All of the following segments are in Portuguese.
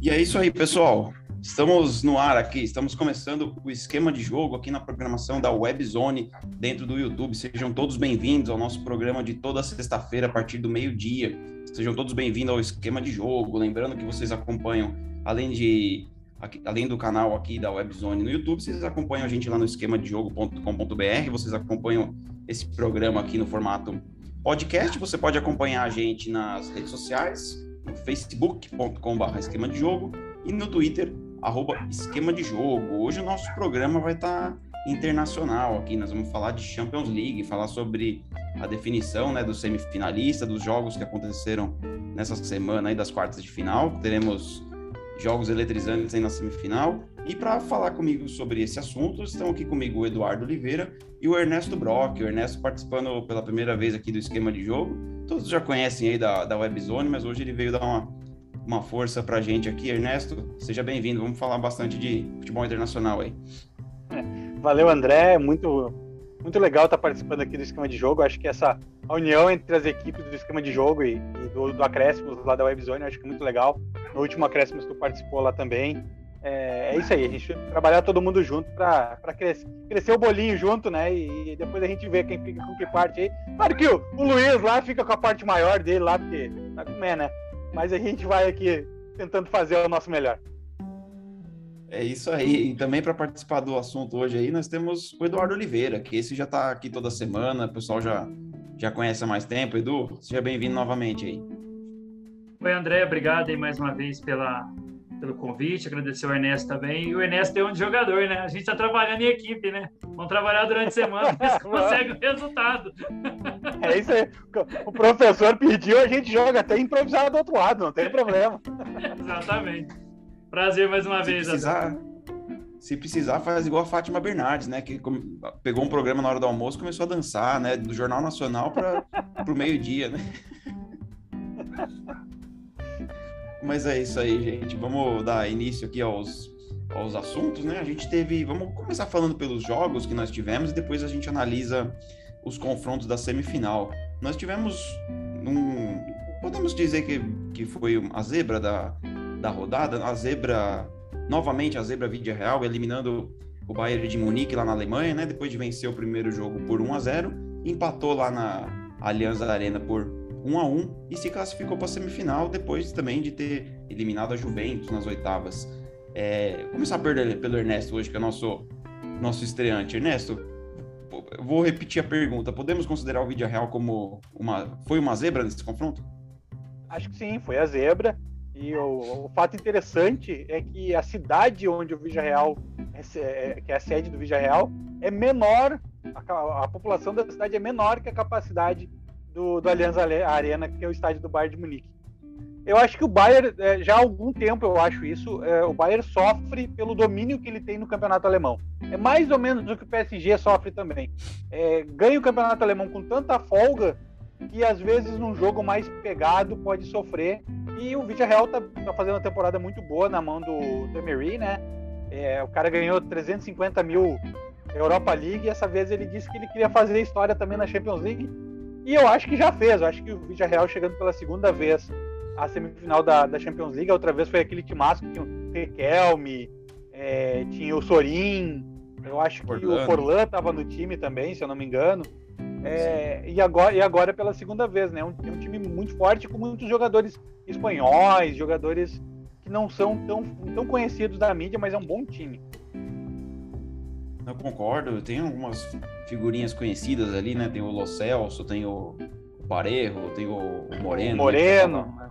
E é isso aí, pessoal. Estamos no ar aqui, estamos começando o esquema de jogo aqui na programação da Webzone dentro do YouTube. Sejam todos bem-vindos ao nosso programa de toda sexta-feira a partir do meio-dia. Sejam todos bem-vindos ao esquema de jogo. Lembrando que vocês acompanham, além de aqui, além do canal aqui da Webzone no YouTube, vocês acompanham a gente lá no esquemadejogo.com.br, vocês acompanham esse programa aqui no formato podcast. Você pode acompanhar a gente nas redes sociais, no facebook.com.br esquema de jogo e no Twitter, arroba esquema de jogo. Hoje o nosso programa vai estar tá internacional aqui, nós vamos falar de Champions League, falar sobre a definição né, do semifinalista, dos jogos que aconteceram nessa semana aí das quartas de final. Teremos jogos eletrizantes aí na semifinal. E para falar comigo sobre esse assunto, estão aqui comigo o Eduardo Oliveira e o Ernesto Brock. O Ernesto participando pela primeira vez aqui do esquema de jogo. Todos já conhecem aí da, da Webzone, mas hoje ele veio dar uma, uma força para a gente aqui. Ernesto, seja bem-vindo. Vamos falar bastante de futebol internacional aí. Valeu, André. Muito, muito legal estar participando aqui do esquema de jogo. Acho que essa união entre as equipes do esquema de jogo e, e do, do Acréscimos lá da Webzone, acho que é muito legal. No último Acréscimos tu participou lá também. É, é, isso aí, a gente trabalhar todo mundo junto para crescer, crescer o bolinho junto, né? E, e, depois a gente vê quem fica com que parte aí. Claro que o, o Luiz lá fica com a parte maior dele lá, porque tá com é, né? Mas a gente vai aqui tentando fazer o nosso melhor. É isso aí. E também para participar do assunto hoje aí, nós temos o Eduardo Oliveira, que esse já está aqui toda semana, o pessoal já, já conhece há mais tempo. Edu, seja bem-vindo novamente aí. Oi, André, obrigado aí mais uma vez pela, pelo convite, agradecer ao Ernesto também. E o Ernesto é um jogador, né? A gente está trabalhando em equipe, né? Vamos trabalhar durante a semana, se consegue o resultado. É isso aí. O professor pediu, a gente joga até improvisado do outro lado, não tem problema. Exatamente. Prazer mais uma se vez. Precisar, se precisar, faz igual a Fátima Bernardes, né? Que pegou um programa na hora do almoço começou a dançar, né? Do Jornal Nacional para o meio-dia, né? Mas é isso aí, gente. Vamos dar início aqui aos, aos assuntos, né? A gente teve. Vamos começar falando pelos jogos que nós tivemos e depois a gente analisa os confrontos da semifinal. Nós tivemos um. Podemos dizer que, que foi a zebra da, da rodada, a zebra. Novamente a zebra Vídeo Real, eliminando o Bayern de Munique lá na Alemanha, né? Depois de vencer o primeiro jogo por 1 a 0 empatou lá na Allianz Arena por 1 a 1 e se classificou para a semifinal depois também de ter eliminado a Juventus nas oitavas. É, começar pelo Ernesto hoje, que é nosso nosso estreante. Ernesto, vou repetir a pergunta. Podemos considerar o Vídeo Real como uma foi uma zebra nesse confronto? Acho que sim, foi a zebra. E o, o fato interessante é que a cidade onde o Vídeo Real, é, é, que é a sede do Vídeo Real, é menor, a, a população da cidade é menor que a capacidade do, do Allianz Arena, que é o estádio do Bayern de Munique. Eu acho que o Bayern, é, já há algum tempo eu acho isso, é, o Bayern sofre pelo domínio que ele tem no campeonato alemão. É mais ou menos o que o PSG sofre também. É, ganha o campeonato alemão com tanta folga que às vezes num jogo mais pegado pode sofrer. E o Villarreal tá, tá fazendo uma temporada muito boa na mão do, do Emery, né? É, o cara ganhou 350 mil Europa League e essa vez ele disse que ele queria fazer história também na Champions League e eu acho que já fez. Eu acho que o Villarreal chegando pela segunda vez à semifinal da, da Champions League, a outra vez foi aquele timasco que tinha o Riquelme, é, tinha o Sorin, eu acho que o Forlan estava no time também, se eu não me engano. É, e, agora, e agora pela segunda vez, né? Um, um time muito forte com muitos jogadores espanhóis, jogadores que não são tão, tão conhecidos da mídia, mas é um bom time. Eu concordo, tem algumas figurinhas conhecidas ali, né? Tem o Lo Celso, tem o, Parejo, tem o, o Moreno. Moreno. Né?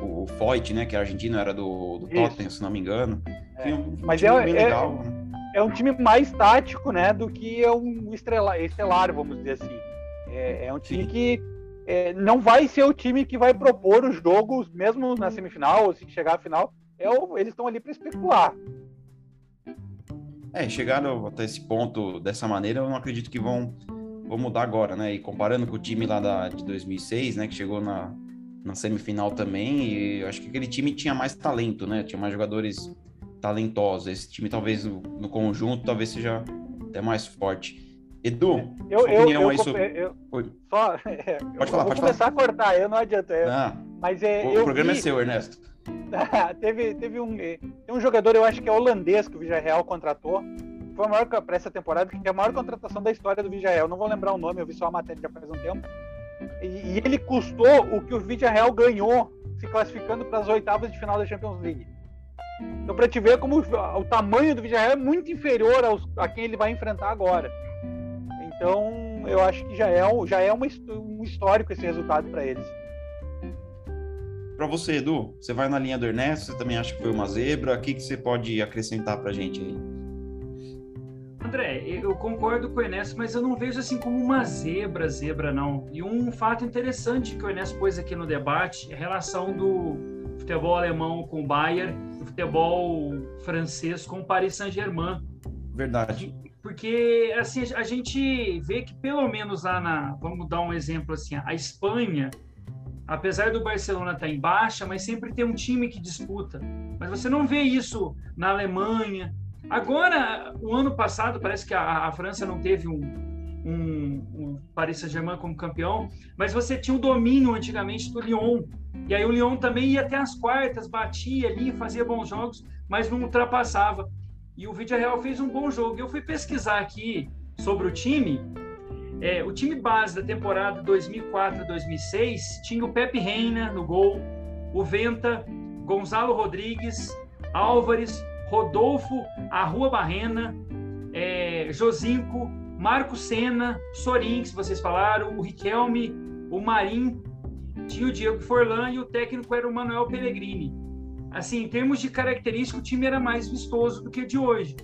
O, o Foyt, né? Que é argentino, era do, do Tottenham, se não me engano. É. Um, Mas é, é, legal, né? é um time mais tático, né? Do que é um estelar, estelar vamos dizer assim. É, é um time Sim. que é, não vai ser o time que vai propor os jogos, mesmo na semifinal, ou se chegar à final. É o, eles estão ali para especular. É, chegaram até esse ponto dessa maneira, eu não acredito que vão, vão mudar agora, né? E comparando com o time lá da, de 2006, né, que chegou na, na semifinal também, e eu acho que aquele time tinha mais talento, né? Tinha mais jogadores talentosos. Esse time talvez no, no conjunto talvez seja até mais forte. Edu, eu, sua eu, opinião eu, aí sobre... Eu, só, é, pode falar, vou pode começar falar. a cortar, eu não adianta. Eu, não, mas é, o programa é vi... é seu, Ernesto. teve, teve um, tem um jogador, eu acho que é holandês, que o Villarreal contratou. Foi a maior para essa temporada, que é a maior contratação da história do Villarreal. Não vou lembrar o nome, eu vi só a matéria já faz um tempo. E, e ele custou o que o Villarreal ganhou se classificando para as oitavas de final da Champions League. Então, para te ver como o tamanho do Villarreal é muito inferior aos, a quem ele vai enfrentar agora. Então, eu acho que já é, já é uma, um histórico esse resultado para eles. Para você, Edu, você vai na linha do Ernesto, você também acha que foi uma zebra? O que, que você pode acrescentar para a gente aí? André, eu concordo com o Ernesto, mas eu não vejo assim como uma zebra, zebra não. E um fato interessante que o Ernesto pôs aqui no debate é a relação do futebol alemão com o Bayern, do futebol francês com o Paris Saint-Germain. Verdade. Porque assim a gente vê que pelo menos lá na, vamos dar um exemplo assim, a Espanha apesar do Barcelona estar tá em baixa, mas sempre tem um time que disputa. Mas você não vê isso na Alemanha. Agora, o ano passado, parece que a, a França não teve um, um, um Paris Saint-Germain como campeão, mas você tinha o domínio antigamente do Lyon. E aí o Lyon também ia até as quartas, batia ali, fazia bons jogos, mas não ultrapassava. E o Villarreal fez um bom jogo. Eu fui pesquisar aqui sobre o time é, o time base da temporada 2004-2006 tinha o Pepe Reina no gol, o Venta, Gonzalo Rodrigues, Álvares, Rodolfo, Arrua Barrena, é, Josinco, Marco Senna, Sorin, que vocês falaram, o Riquelme, o Marim, tinha o Diego Forlan e o técnico era o Manuel Pellegrini. Assim, em termos de característica, o time era mais vistoso do que o de hoje.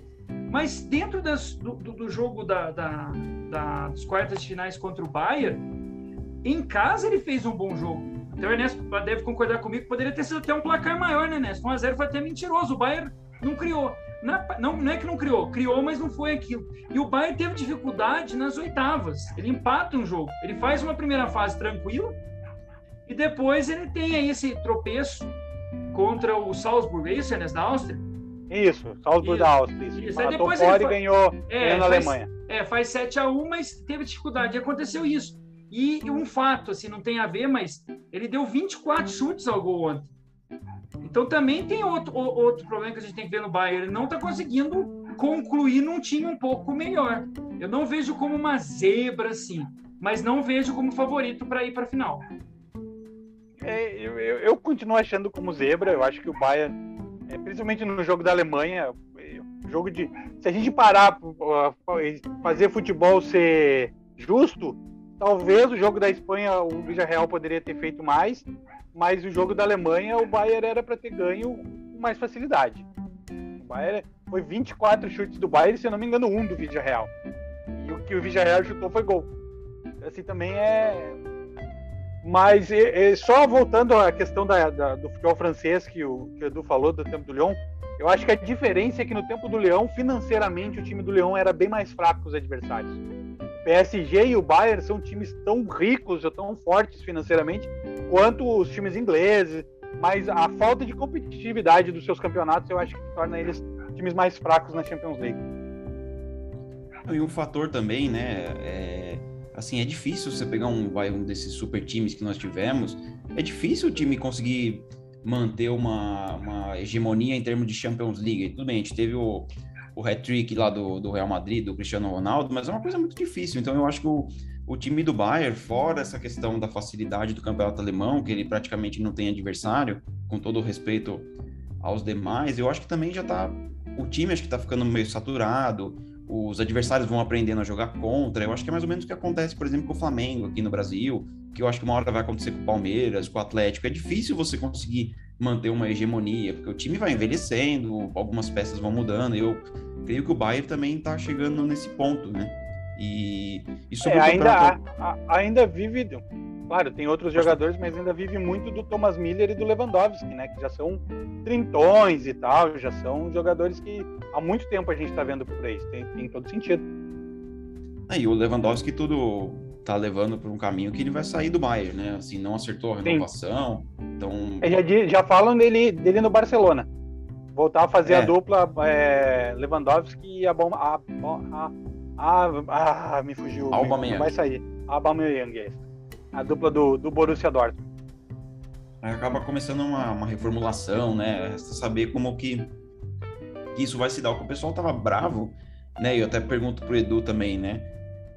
Mas dentro das, do, do, jogo da, da, da, das quartas de finais contra o Bayern, em casa ele fez um bom jogo. Então o Ernesto deve concordar comigo que poderia ter sido até um placar maior, né, Ernesto? 1x0 foi até mentiroso. O Bayern não criou. Não, não é que não criou, criou, mas não foi aquilo. E o Bayern teve dificuldade nas oitavas. Ele empata um jogo. Ele faz uma primeira fase tranquila e depois ele tem aí esse tropeço contra o Salzburg, é isso, Ernesto, da Áustria? Isso, Salzburg da Áustria. Isso. isso. Aí depois fora e ganhou, é, ganhou na faz, Alemanha. É, faz 7 a 1 mas teve dificuldade. E aconteceu isso. E um fato, assim, não tem a ver, mas ele deu 24 chutes ao gol ontem. Então também tem outro, outro problema que a gente tem que ver no Bayern. Ele não está conseguindo concluir num time um pouco melhor. Eu não vejo como uma zebra, assim, mas não vejo como favorito para ir para a final. É, eu, eu, eu, continuo achando como zebra. Eu acho que o Bayern é, principalmente no jogo da Alemanha, jogo de. Se a gente parar fazer futebol ser justo, talvez o jogo da Espanha o Villarreal poderia ter feito mais, mas o jogo da Alemanha o Bayern era para ter ganho com mais facilidade. O Bayern foi 24 chutes do Bayern, se eu não me engano, um do Villarreal. E o que o Villarreal chutou foi gol. Assim também é mas e, e, só voltando à questão da, da, do futebol francês que o, que o Edu falou do tempo do Lyon, eu acho que a diferença é que no tempo do Leão, financeiramente, o time do Leão era bem mais fraco que os adversários. O PSG e o Bayern são times tão ricos ou tão fortes financeiramente quanto os times ingleses, mas a falta de competitividade dos seus campeonatos eu acho que torna eles times mais fracos na Champions League. E um fator também, né, é assim, é difícil você pegar um, vai, um desses super times que nós tivemos, é difícil o time conseguir manter uma, uma hegemonia em termos de Champions League. Tudo bem, a gente teve o, o hat-trick lá do, do Real Madrid, do Cristiano Ronaldo, mas é uma coisa muito difícil. Então eu acho que o, o time do Bayern, fora essa questão da facilidade do campeonato alemão, que ele praticamente não tem adversário, com todo o respeito aos demais, eu acho que também já tá. O time acho que tá ficando meio saturado os adversários vão aprendendo a jogar contra. Eu acho que é mais ou menos o que acontece, por exemplo, com o Flamengo aqui no Brasil, que eu acho que uma hora vai acontecer com o Palmeiras, com o Atlético. É difícil você conseguir manter uma hegemonia, porque o time vai envelhecendo, algumas peças vão mudando. Eu creio que o Bayern também está chegando nesse ponto, né? E, e é, ainda, a, ainda vive Claro, tem outros jogadores, mas ainda vive muito do Thomas Miller e do Lewandowski, né? Que já são trintões e tal, já são jogadores que há muito tempo a gente está vendo por aí. Tem, tem todo sentido. Aí o Lewandowski tudo tá levando para um caminho que ele vai sair do Bayern, né? Assim, não acertou a renovação. Sim. Então. É, já, já falam dele, dele no Barcelona. Voltar a fazer é. a dupla é, Lewandowski e a bomba. A, a, a, a, me fugiu. Alba Vai sair. Aubameyang, é a dupla do, do Borussia Dortmund. Acaba começando uma, uma reformulação, né? Resta saber como que, que isso vai se dar. O pessoal tava bravo, né? Eu até pergunto pro Edu também, né?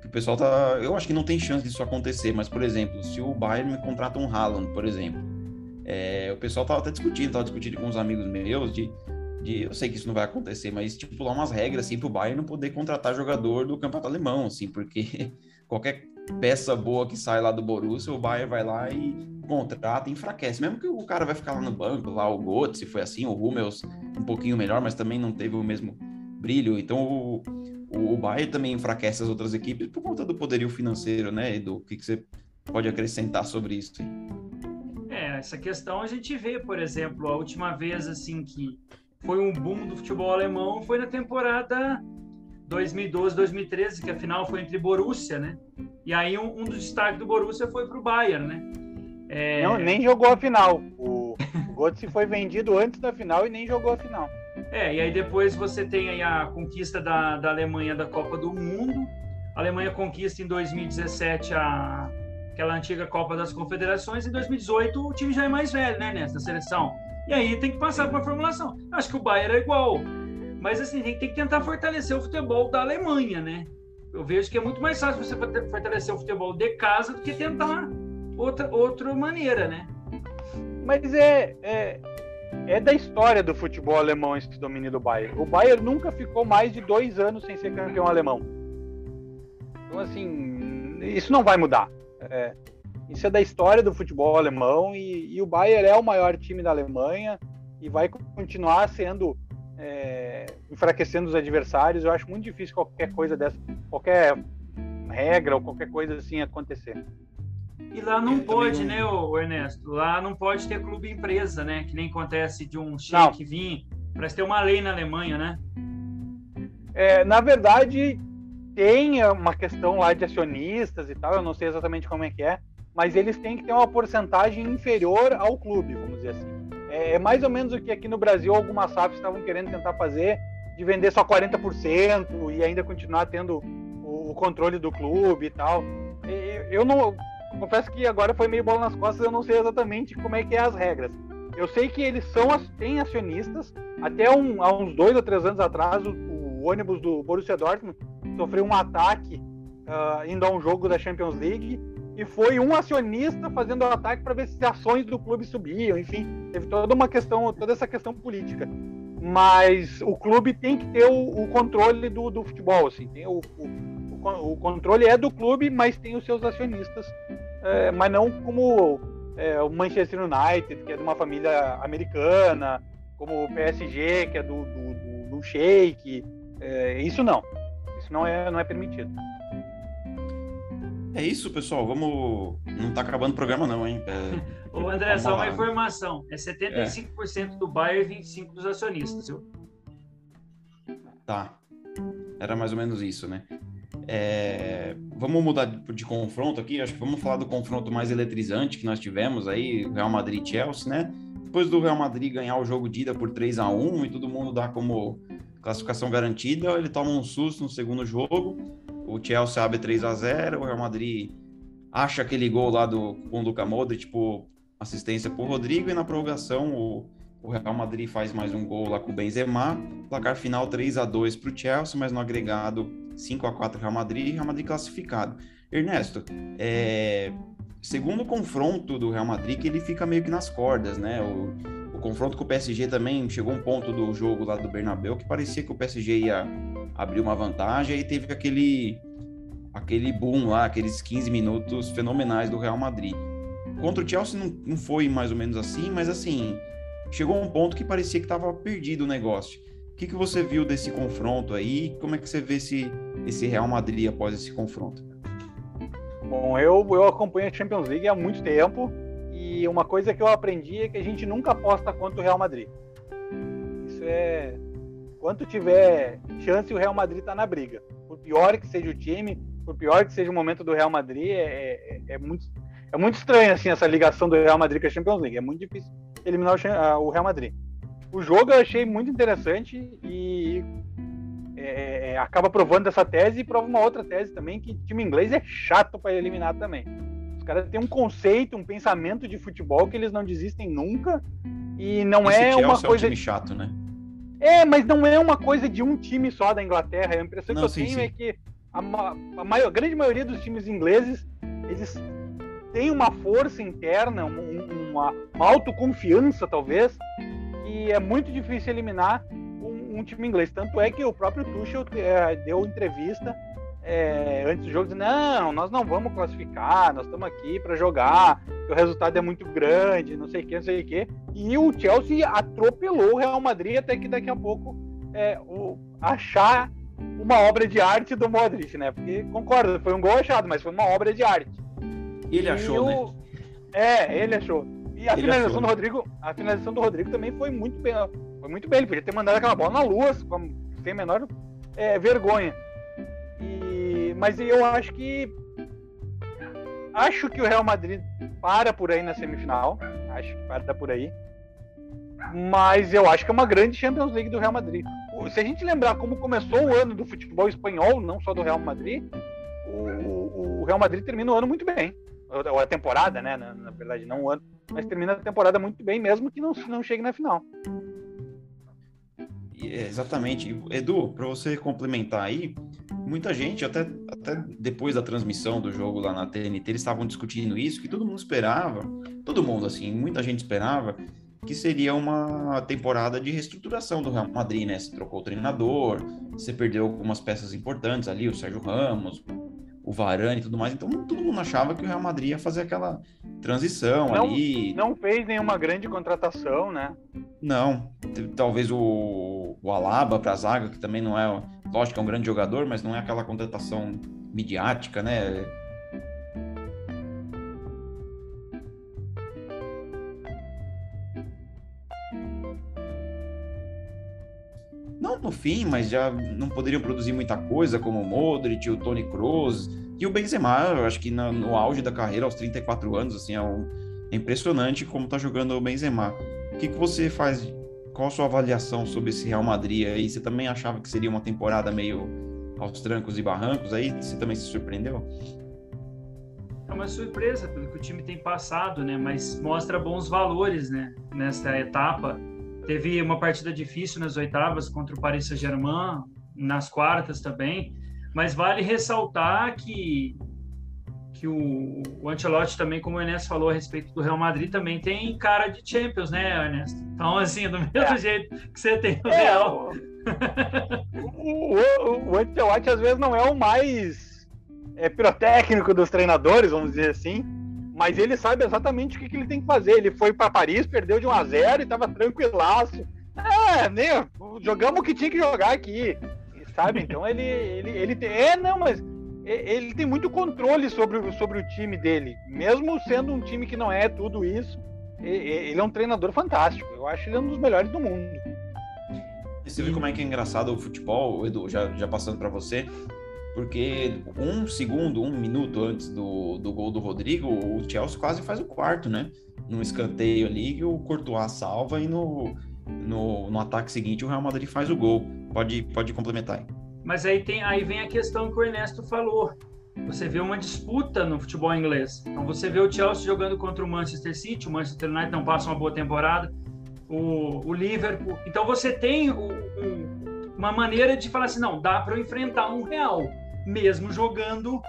O pessoal tá. Eu acho que não tem chance disso acontecer, mas, por exemplo, se o Bayern me contrata um Haaland, por exemplo, é, o pessoal tava até discutindo, tava discutindo com uns amigos meus de, de. Eu sei que isso não vai acontecer, mas tipo, lá umas regras assim pro Bayern não poder contratar jogador do campeonato alemão, assim, porque qualquer peça boa que sai lá do Borussia, o Bayern vai lá e contrata, enfraquece. Mesmo que o cara vai ficar lá no banco, lá o Götze foi assim, o Hummels um pouquinho melhor, mas também não teve o mesmo brilho. Então o, o, o Bayern também enfraquece as outras equipes por conta do poderio financeiro, né, Edu? O que, que você pode acrescentar sobre isso? É, essa questão a gente vê, por exemplo, a última vez assim que foi um boom do futebol alemão foi na temporada 2012, 2013, que a final foi entre Borussia, né? E aí um, um dos destaques do Borussia foi para o Bayern, né? É... Não, nem jogou a final. O, o Götze foi vendido antes da final e nem jogou a final. É, e aí depois você tem aí a conquista da, da Alemanha da Copa do Mundo. A Alemanha conquista em 2017 a, aquela antiga Copa das Confederações. Em 2018 o time já é mais velho, né, nessa seleção. E aí tem que passar por uma formulação. Acho que o Bayern é igual. Mas assim, tem, que tentar fortalecer o futebol da Alemanha, né? Eu vejo que é muito mais fácil você fortalecer o futebol de casa do que tentar outra, outra maneira, né? Mas é, é, é da história do futebol alemão esse domínio do Bayern. O Bayern nunca ficou mais de dois anos sem ser campeão alemão. Então, assim, isso não vai mudar. É, isso é da história do futebol alemão e, e, o Bayern é o maior time da Alemanha e vai continuar sendo é, enfraquecendo os adversários. Eu acho muito difícil qualquer coisa dessa, qualquer regra ou qualquer coisa assim acontecer. E lá não pode, né, o Ernesto? Lá não pode ter clube empresa, né? Que nem acontece de um cheque vir. Parece ter uma lei na Alemanha, né? É, na verdade, tem uma questão lá de acionistas e tal, eu não sei exatamente como é que é, mas eles têm que ter uma porcentagem inferior ao clube, vamos dizer assim. É, é mais ou menos o que aqui no Brasil algumas SAFs estavam querendo tentar fazer, de vender só 40% e ainda continuar tendo o, controle do clube e tal. Eu não confesso que agora foi meio bola nas costas, eu não sei exatamente como é que é as regras. Eu sei que eles são têm acionistas. Até um, há uns dois ou três anos atrás, o, o ônibus do Borussia Dortmund sofreu um ataque uh, indo a um jogo da Champions League e foi um acionista fazendo o ataque para ver se as ações do clube subiam, enfim, teve toda uma questão, toda essa questão política. Mas o clube tem que ter o, o controle do, do, futebol, assim, tem o, o, o, controle é do clube, mas tem os seus acionistas, é, mas não como é, o Manchester United, que é de uma família americana, como o PSG, que é do, do, do, do Sheik, é, isso não, isso não é, não é permitido. É isso, pessoal. Vamos. Não tá acabando o programa, não, hein? É... Ô, André, só uma informação. É 75% é. do Bayern e 25% dos acionistas, viu? Tá. Era mais ou menos isso, né? É... Vamos mudar de, de, confronto aqui. Acho que vamos falar do confronto mais eletrizante que nós tivemos aí, Real Madrid Chelsea, né? Depois do Real Madrid ganhar o jogo de ida por 3 a 1 e todo mundo dá como classificação garantida, ele toma um susto no segundo jogo o Chelsea abre 3 a 0 o Real Madrid acha aquele gol lá do, com o Luka Modric, tipo, assistência o Rodrigo, e na prorrogação o, o, Real Madrid faz mais um gol lá com o Benzema, placar final 3 a 2 para o Chelsea, mas no agregado 5 a 4 Real Madrid, Real Madrid classificado. Ernesto, é, segundo confronto do Real Madrid, que ele fica meio que nas cordas, né? O confronto com o PSG também chegou um ponto do jogo lá do Bernabéu que parecia que o PSG ia abriu uma vantagem e teve aquele aquele boom lá, aqueles 15 minutos fenomenais do Real Madrid. Contra o Chelsea não, não foi mais ou menos assim, mas assim, chegou um ponto que parecia que estava perdido o negócio. O que, que você viu desse confronto aí? Como é que você vê esse, esse Real Madrid após esse confronto? Bom, eu, eu acompanho a Champions League há muito tempo e uma coisa que eu aprendi é que a gente nunca aposta contra o Real Madrid. Isso é, Enquanto tiver chance, o Real Madrid está na briga. Por pior que seja o time, por pior que seja o momento do Real Madrid, é, é, é muito, é muito estranho assim, essa ligação do Real Madrid com a Champions League. É muito difícil eliminar o, Real Madrid. O jogo eu achei muito interessante e é, é, acaba provando essa tese e prova uma outra tese também, que time inglês é chato para eliminar também. Os caras têm um conceito, um pensamento de futebol que eles não desistem nunca. E não Esse é Chelsea uma é um coisa. time chato, né? É, mas não é uma coisa de um time só da Inglaterra. A impressão Não, que eu sim, tenho sim. é que a, ma- a maior, grande maioria dos times ingleses, eles têm uma força interna, um- um- uma, uma autoconfiança, talvez, que é muito difícil eliminar um, um time inglês. Tanto é que o próprio Tuchel eh, deu entrevista eh, antes do jogo dizendo, não, nós não vamos classificar, nós estamos aqui para jogar, o resultado é muito grande, não sei o que, não sei o que. E o Chelsea atropelou o Real Madrid até que daqui a pouco é, o, achar uma obra de arte do Modric, né? Porque, concordo, foi um gol achado, mas foi uma obra de arte. Ele E achou, né? o- É, ele achou. E a Ele finalização achou, do né? Rodrigo, a finalização do Rodrigo também foi muito bem, foi muito bem. Ele podia ter mandado aquela bola na lua, sem menor é, vergonha. Mas eu acho que acho que o Real Madrid para por aí na semifinal. Acho que para por aí. Mas eu acho que é uma grande Champions League do Real Madrid. Se a gente lembrar como começou o ano do futebol espanhol, não só do Real Madrid, o, o- Real Madrid termina o ano muito bem. Ou a temporada, né? Na, na verdade, não o ano. Mas termina a temporada muito bem, mesmo que não, não chegue na final. É, Exatamente. Edu, para você complementar aí, muita gente, até, até depois da transmissão do jogo lá na TNT, eles estavam discutindo isso, que todo mundo esperava, todo mundo, assim, muita gente esperava, que seria uma temporada de reestruturação do Real Madrid, né? Você trocou o treinador, você perdeu algumas peças importantes ali, o Sérgio Ramos, o Varane e tudo mais. Então, todo mundo achava que o Real Madrid ia fazer aquela transição Não- ali. Não fez nenhuma grande contratação, né? Não, talvez o, o Alaba para a zaga, que também não é, lógico que é um grande jogador, mas não é aquela contratação midiática, né? Não no fim, mas já não poderiam produzir muita coisa, como o Modric, o Toni Kroos e o Benzema, eu acho que no auge da carreira, aos 34 anos, assim, é, um- é impressionante como tá jogando o Benzema. O que, que você faz? Qual a sua avaliação sobre esse Real Madrid aí? Você também achava que seria uma temporada meio aos trancos e barrancos aí? Você também se surpreendeu? É uma surpresa pelo que o time tem passado, né? Mas mostra bons valores, né? Nesta etapa. Teve uma partida difícil nas oitavas contra o Paris Saint-Germain, nas quartas também. Mas vale ressaltar que que o, o Ancelotti também, como o Ernesto falou a respeito do Real Madrid, também tem cara de Champions, né, Ernesto? Então, assim, do mesmo É. jeito que você tem o É, Real. o, o, o Ancelotti às vezes não é o mais é, pirotécnico dos treinadores, vamos dizer assim, mas ele sabe exatamente o que, que ele tem que fazer. Ele foi para Paris, perdeu de 1 a 0 e tava tranquilaço. É, né? Jogamos o que tinha que jogar aqui, sabe? Então ele, ele, ele tem. É, não, mas ele tem muito controle sobre, sobre o time dele, mesmo sendo um time que não é tudo isso. Ele é um treinador fantástico. Eu acho ele um dos melhores do mundo. Você vê como é que é engraçado o futebol, Edu, já, já passando para você, porque um segundo, um minuto antes do, do gol do Rodrigo, o Chelsea quase faz o quarto, né? Num escanteio ali, o Courtois salva e no, no, no ataque seguinte o Real Madrid faz o gol. Pode, pode complementar aí. Mas aí, tem, aí vem a questão que o Ernesto falou. Você vê uma disputa no futebol inglês. Então você vê o Chelsea jogando contra o Manchester City, o Manchester United não passa uma boa temporada, o, o Liverpool. Então você tem o- um- uma maneira de falar assim, não, dá para enfrentar um Real, mesmo jogando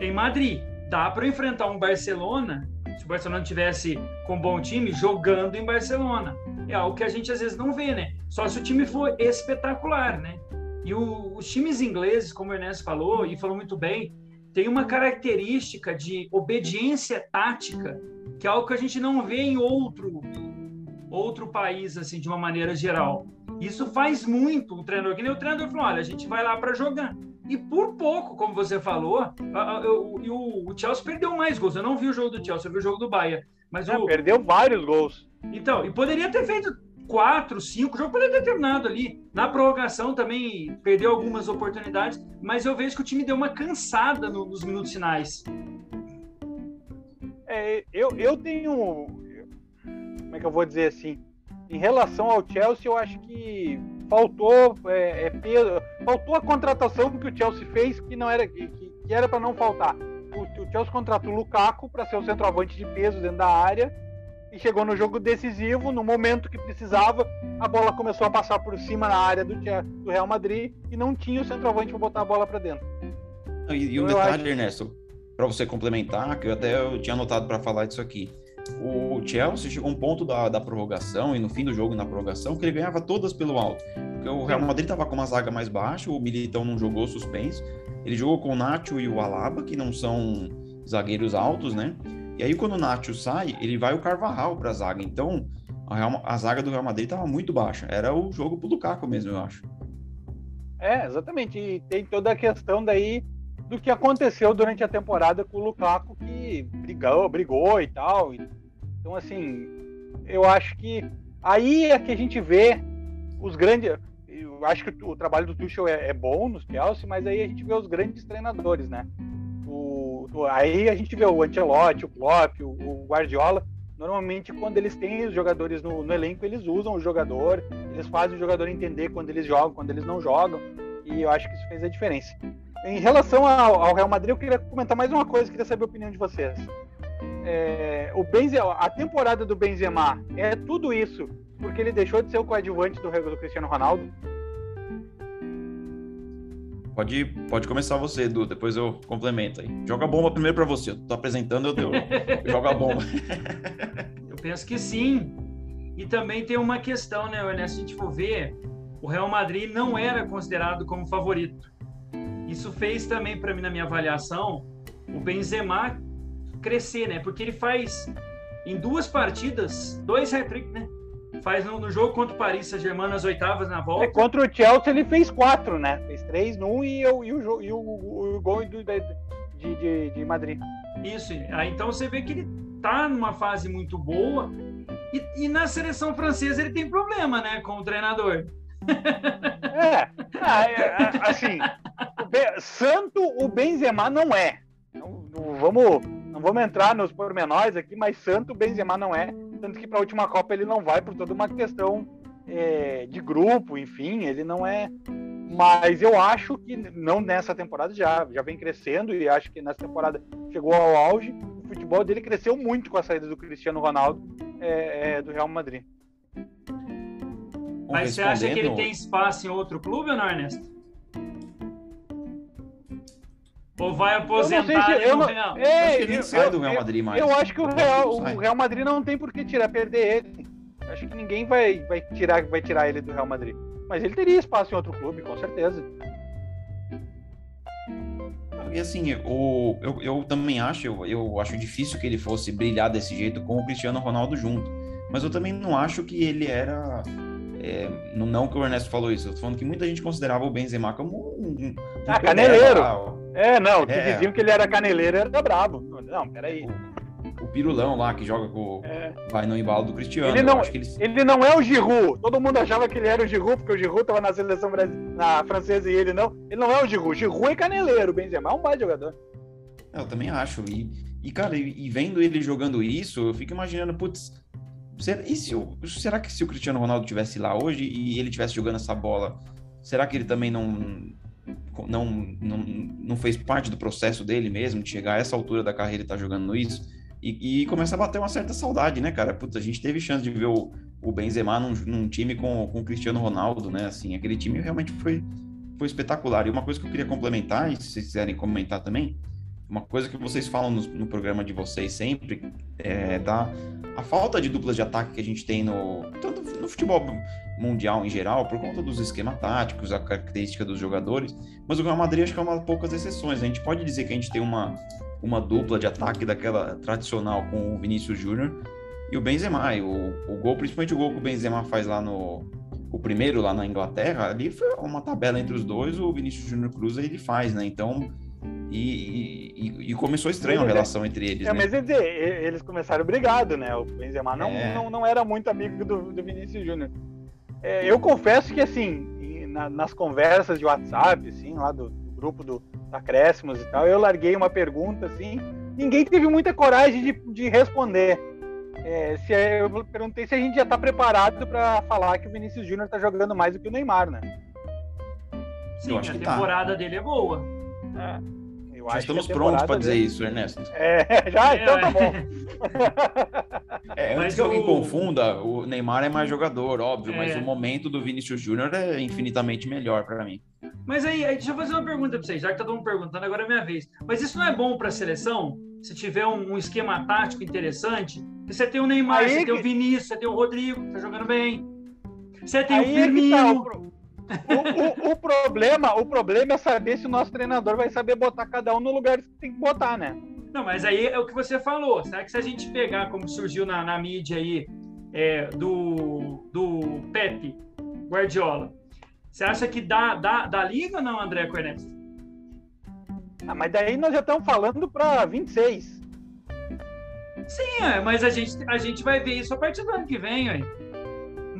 em Madrid. Dá para enfrentar um Barcelona, se o Barcelona tivesse com bom time, jogando em Barcelona. É algo que a gente às vezes não vê, né? Só se o time for espetacular, né? E o- os times ingleses, como o Ernesto falou, e falou muito bem, tem uma característica de obediência tática, que é algo que a gente não vê em outro outro país, assim, de uma maneira geral. Isso faz muito o treinador, que nem o treinador falou, olha, a gente vai lá para jogar. E por pouco, como você falou, eu- o, Chelsea perdeu mais gols. Eu não vi o jogo do Chelsea, eu vi o jogo do Bayern. Mas É, o, perdeu vários gols. então, e poderia ter feito quatro, cinco, o jogo poderia ter terminado ali. Na prorrogação também perdeu algumas oportunidades, mas eu vejo que o time deu uma cansada no- nos minutos finais. É, eu, eu tenho. Como é que eu vou dizer assim? Em relação ao Chelsea, eu acho que faltou é, é, peso- faltou a contratação que o Chelsea fez que não era que, que era para não faltar. O, o Chelsea contratou o Lukaku para ser o centroavante de peso dentro da área e chegou no jogo decisivo, no momento que precisava, a bola começou a passar por cima na área do, do Real Madrid e não tinha o centroavante para botar a bola para dentro. E, e um então, detalhe, acho... Ernesto, para você complementar, que eu até eu tinha anotado para falar disso aqui. O Chelsea chegou a um ponto da, da prorrogação e no fim do jogo, na prorrogação, que ele ganhava todas pelo alto. Porque o Real Madrid estava com uma zaga mais baixa, o Militão não jogou suspenso. Ele jogou com o Nacho e o Alaba, que não são zagueiros altos, né? E aí, quando o Nacho sai, ele vai o Carvajal para a zaga. Então, a, Real, a, zaga do Real Madrid estava muito baixa. Era o jogo pro Lukaku mesmo, eu acho. É, exatamente. E tem toda a questão daí do que aconteceu durante a temporada com o Lukaku, que brigou, brigou e tal. Então, assim, eu acho que aí é que a gente vê os grandes. Eu acho que o trabalho do Tuchel é, é bom nos Chelsea, mas aí a gente vê os grandes treinadores, né? aí a gente vê o Ancelotti, o Klopp, o, o Guardiola. Normalmente, quando eles têm os jogadores no, no, elenco, eles usam o jogador, eles fazem o jogador entender quando eles jogam, quando eles não jogam. E eu acho que isso fez a diferença. Em relação ao, ao Real Madrid, eu queria comentar mais uma coisa, queria saber a opinião de vocês. É, o Benzema, a temporada do Benzema é tudo isso porque ele deixou de ser o coadjuvante do, do Cristiano Ronaldo? Pode, pode começar você, Edu, depois eu complemento aí. Joga a bomba primeiro para você. Eu tô apresentando, eu, deu. joga a bomba. eu penso que sim. E também tem uma questão, né, Ernesto? Se a gente for ver, o Real Madrid não era considerado como favorito. Isso fez também para mim, na minha avaliação, o Benzema crescer, né? Porque ele faz em duas partidas, dois hat-trick, né? faz no, no, jogo contra o Paris Saint-Germain nas oitavas na volta. É, contra o Chelsea ele fez quatro, né? Fez três num e, e, o, e, o, o, o gol de, de, de, Madrid. Isso, aí então você vê que ele tá numa fase muito boa e, e na seleção francesa ele tem problema, né, com o treinador. É, ah, é, assim, santo o Benzema não é. Não, não, vamos, não vamos entrar nos pormenores aqui, mas santo o Benzema não é tanto que para a última Copa ele não vai por toda uma questão é, de grupo, enfim, ele não é. Mas eu acho que não nessa temporada já, já vem crescendo e acho que nessa temporada chegou ao auge. O futebol dele cresceu muito com a saída do Cristiano Ronaldo é, é, do Real Madrid. Mas você acha que ele tem espaço em outro clube ou não, Ernesto? Ou vai aposentar eu não, se, eu Real? É, acho que ele eu, sai eu, do Real Madrid mais. Eu acho que o Real, o Real Madrid não tem por que tirar, perder ele. Acho que ninguém vai, vai, tirar, vai tirar ele do Real Madrid. Mas ele teria espaço em outro clube, com certeza. E assim, o, eu, eu também acho, eu, eu acho difícil que ele fosse brilhar desse jeito com o Cristiano Ronaldo junto. Mas eu também não acho que ele era é, não que o Ernesto falou isso, eu tô falando que muita gente considerava o Benzema como um. um ah, caneleiro! É, não, que é. diziam que ele era caneleiro era brabo. Não, peraí. O, o Pirulão lá que joga com. É. Vai no embalo do Cristiano. Ele não, ele... ele não é o Giroud. Todo mundo achava que ele era o Giroud, porque o Giroud tava na seleção na francesa e ele não. Ele não é o Giroud. Giroud é caneleiro, o Benzema é um baita jogador. Eu também acho. E, e cara, e, e vendo ele jogando isso, eu fico imaginando, putz Será, se o, será que se o Cristiano Ronaldo tivesse lá hoje e ele tivesse jogando essa bola, será que ele também não, não, não, não fez parte do processo dele mesmo, de chegar a essa altura da carreira e estar tá jogando isso? E, e, começa a bater uma certa saudade, né, cara? Putz, a gente teve chance de ver o, o Benzema num, num time com, com o Cristiano Ronaldo, né? Assim, aquele time realmente foi, foi espetacular. E uma coisa que eu queria complementar, e se vocês quiserem comentar também, uma coisa que vocês falam no, no programa de vocês sempre é da a falta de duplas de ataque que a gente tem no tanto no futebol mundial em geral, por conta dos esquemas táticos, a característica dos jogadores, mas o Real Madrid acho que é uma poucas exceções. A gente pode dizer que a gente tem uma, uma dupla de ataque daquela tradicional com o Vinícius Júnior e o Benzema. E o, o gol, principalmente o gol que o Benzema faz lá no o primeiro lá na Inglaterra, ali foi uma tabela entre os dois, o Vinícius Júnior cruza e ele faz, né? Então, e, e, e, começou estranho a relação entre eles. É, né? Mas eles, eles começaram brigado, né? O Benzema não, é. não, não era muito amigo do, do Vinícius Júnior. É, eu confesso que, assim, na, nas conversas de WhatsApp, assim, lá do, do grupo do Acréscimos e tal, eu larguei uma pergunta, assim, ninguém teve muita coragem de, de responder. É, se é, eu perguntei se a gente já está preparado para falar que o Vinícius Júnior está jogando mais do que o Neymar, né? Sim, a tá. temporada tá. dele é boa. É. Eu já estamos prontos para dizer isso, Ernesto. É, já, então tá bom. É, antes que alguém confunda, o Neymar é mais jogador, óbvio, é. mas o momento do Vinícius Júnior é infinitamente melhor para mim. Mas aí, aí, deixa eu fazer uma pergunta para vocês, já que tá todo mundo perguntando, agora é minha vez. Mas isso não é bom para a seleção? Se tiver um, um, esquema tático interessante, que você tem o Neymar, aí você que... tem o Vinícius, você tem o Rodrigo, que tá jogando bem. Você tem aí o Firmino. O, o, o, problema, o problema é saber se o nosso treinador vai saber botar cada um no lugar que tem que botar, né? Não, mas aí é o que você falou. Será que se a gente pegar, como surgiu na, na mídia aí, é, do, do Pepe Guardiola, você acha que dá, dá, dá liga ou não, André Cornelis? Ah, mas daí nós já estamos falando para 26. Sim, é, mas a gente, a gente vai ver isso a partir do ano que vem, aí.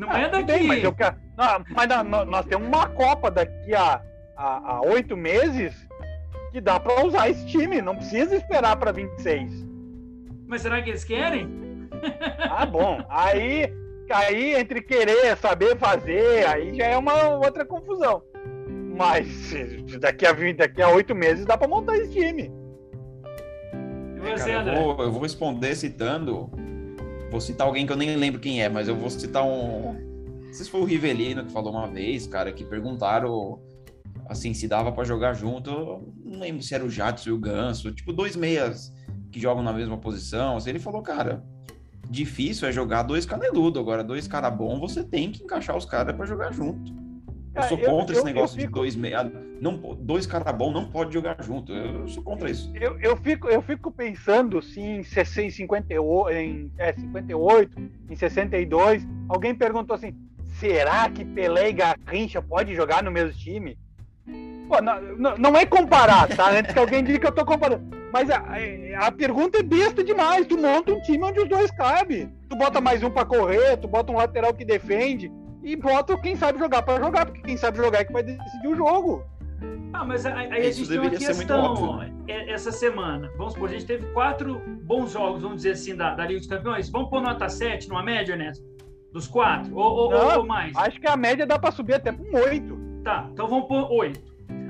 Não ah, é daqui. Bem, mas eu quero... não, mas não, nós temos uma Copa daqui a oito meses que dá para usar esse time. Não precisa esperar para 26. Mas será que eles querem? Ah, bom. Aí, aí entre querer, saber fazer, aí já é uma outra confusão. Mas daqui a 20, daqui a oito meses dá para montar esse time. E você, cara, eu, vou, eu vou responder citando. Vou citar alguém que eu nem lembro quem é, mas eu vou citar um. Não sei se foi o Rivelino que falou uma vez, cara, que perguntaram assim, se dava para jogar junto. Eu não lembro se era o Jadson e o Ganso, tipo, dois meias que jogam na mesma posição. Assim, ele falou, cara, difícil é jogar dois caneludos. Agora, dois cara bom, você tem que encaixar os caras para jogar junto. Eu sou contra eu, esse negócio fico... de dois meia. Não, dois cara bom não pode jogar junto. Eu sou contra isso. Eu, eu, fico, eu fico pensando se em, 58, em é, 58, em 62, alguém perguntou assim: será que Pelé e Garrincha pode jogar no mesmo time? Pô, não, não, é comparar, tá? Antes que alguém diga que eu tô comparando. Mas a, a pergunta é besta demais. Tu monta um time onde os dois cabem. Tu bota mais um para correr, tu bota um lateral que defende e bota quem sabe jogar para jogar, porque quem sabe jogar é que vai decidir o jogo. Ah, mas aí a gente tem uma questão né? é, essa semana. Vamos supor, a gente teve quatro bons jogos, vamos dizer assim, da, da Liga dos Campeões. Vamos pôr nota 7 numa média, né? Dos quatro? Ou, ou, Não, ou mais? Acho que a média dá para subir até com 8. Tá, então vamos pôr 8.